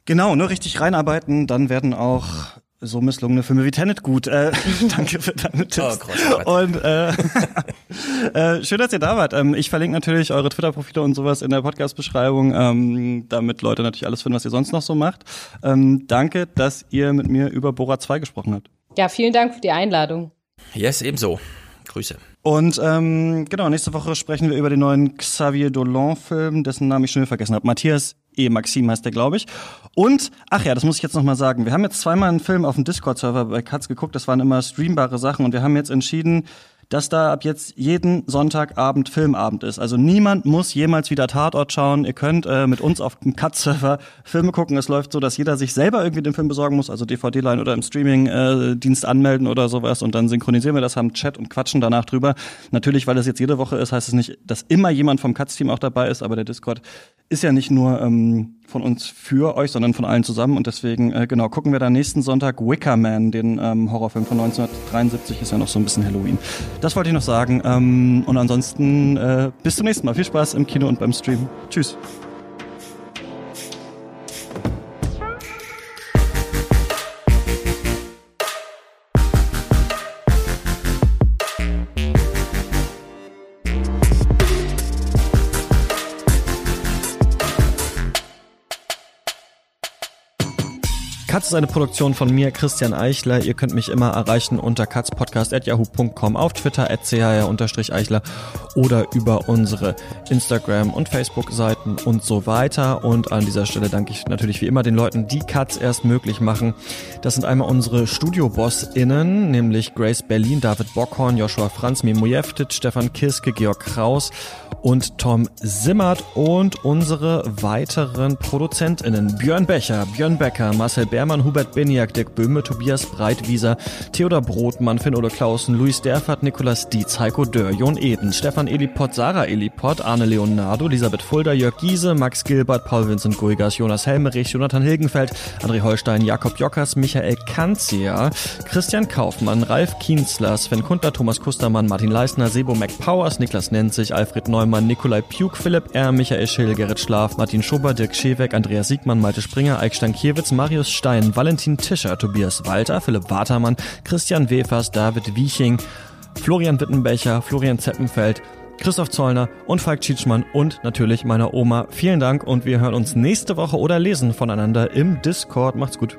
C: Genau, nur richtig reinarbeiten, dann werden auch so misslungene Filme wie Tenet gut. Äh, (laughs) danke für deine Tipps. Oh, und äh, (laughs) äh, schön, dass ihr da wart. Ähm, ich verlinke natürlich eure Twitter-Profile und sowas in der Podcast-Beschreibung, ähm, damit Leute natürlich alles finden, was ihr sonst noch so macht. Ähm, danke, dass ihr mit mir über Bora 2 gesprochen habt.
D: Ja, vielen Dank für die Einladung.
E: Yes, ebenso. Grüße.
C: Und ähm, genau, nächste Woche sprechen wir über den neuen Xavier Dolan-Film, dessen Namen ich schon wieder vergessen habe. Matthias E. Maxim heißt der, glaube ich. Und, ach ja, das muss ich jetzt nochmal sagen. Wir haben jetzt zweimal einen Film auf dem Discord-Server bei Katz geguckt. Das waren immer streambare Sachen. Und wir haben jetzt entschieden, dass da ab jetzt jeden Sonntagabend Filmabend ist. Also niemand muss jemals wieder Tatort schauen. Ihr könnt äh, mit uns auf dem Cut-Server Filme gucken. Es läuft so, dass jeder sich selber irgendwie den Film besorgen muss, also DVD-Line oder im Streaming-Dienst anmelden oder sowas. Und dann synchronisieren wir das, haben Chat und quatschen danach drüber. Natürlich, weil es jetzt jede Woche ist, heißt es nicht, dass immer jemand vom Cuts-Team auch dabei ist, aber der Discord ist ja nicht nur ähm, von uns für euch, sondern von allen zusammen. Und deswegen, äh, genau, gucken wir da nächsten Sonntag Wicker Man, den ähm, Horrorfilm von 1973, ist ja noch so ein bisschen Halloween. Das wollte ich noch sagen. Ähm, und ansonsten äh, bis zum nächsten Mal. Viel Spaß im Kino und beim Stream. Tschüss. Ist eine Produktion von mir, Christian Eichler. Ihr könnt mich immer erreichen unter katzpodcast.yahoo.com, auf Twitter at chr-eichler oder über unsere Instagram- und Facebook-Seiten und so weiter. Und an dieser Stelle danke ich natürlich wie immer den Leuten, die Katz erst möglich machen. Das sind einmal unsere Studio-BossInnen, nämlich Grace Berlin, David Bockhorn, Joshua Franz, Mimo Jeftic, Stefan Kiske, Georg Kraus und Tom Simmert und unsere weiteren ProduzentInnen Björn Becher, Björn Becker, Marcel Berg, Hubert Beniak, Dirk Böhme, Tobias Breitwieser, Theodor Brotmann, Finn oder Klausen, Luis Derfert, Nikolas Dietz, Heiko Dörr, Jon Eden, Stefan Eliport, Sarah Eliport, Arne Leonardo, Elisabeth Fulda, Jörg Giese, Max Gilbert, Paul Vincent Guigas, Jonas Helmerich, Jonathan Hilgenfeld, André Holstein, Jakob Jockers, Michael Kanzia, Christian Kaufmann, Ralf Kienzler, Sven Kunter, Thomas Kustermann, Martin Leisner, Sebo McPowers, Niklas Nenzig, Alfred Neumann, Nikolai Puk, Philipp R., Michael Schill, Gerrit Schlaf, Martin Schober, Dirk Scheweck, Andreas Siegmann, Malte Springer, Eik Stankiewicz, Marius Stein, Valentin Tischer, Tobias Walter, Philipp Watermann, Christian Wefers, David Wieching, Florian Wittenbecher, Florian Zeppenfeld, Christoph Zollner und Falk Tschitschmann und natürlich meiner Oma. Vielen Dank und wir hören uns nächste Woche oder lesen voneinander im Discord. Macht's gut.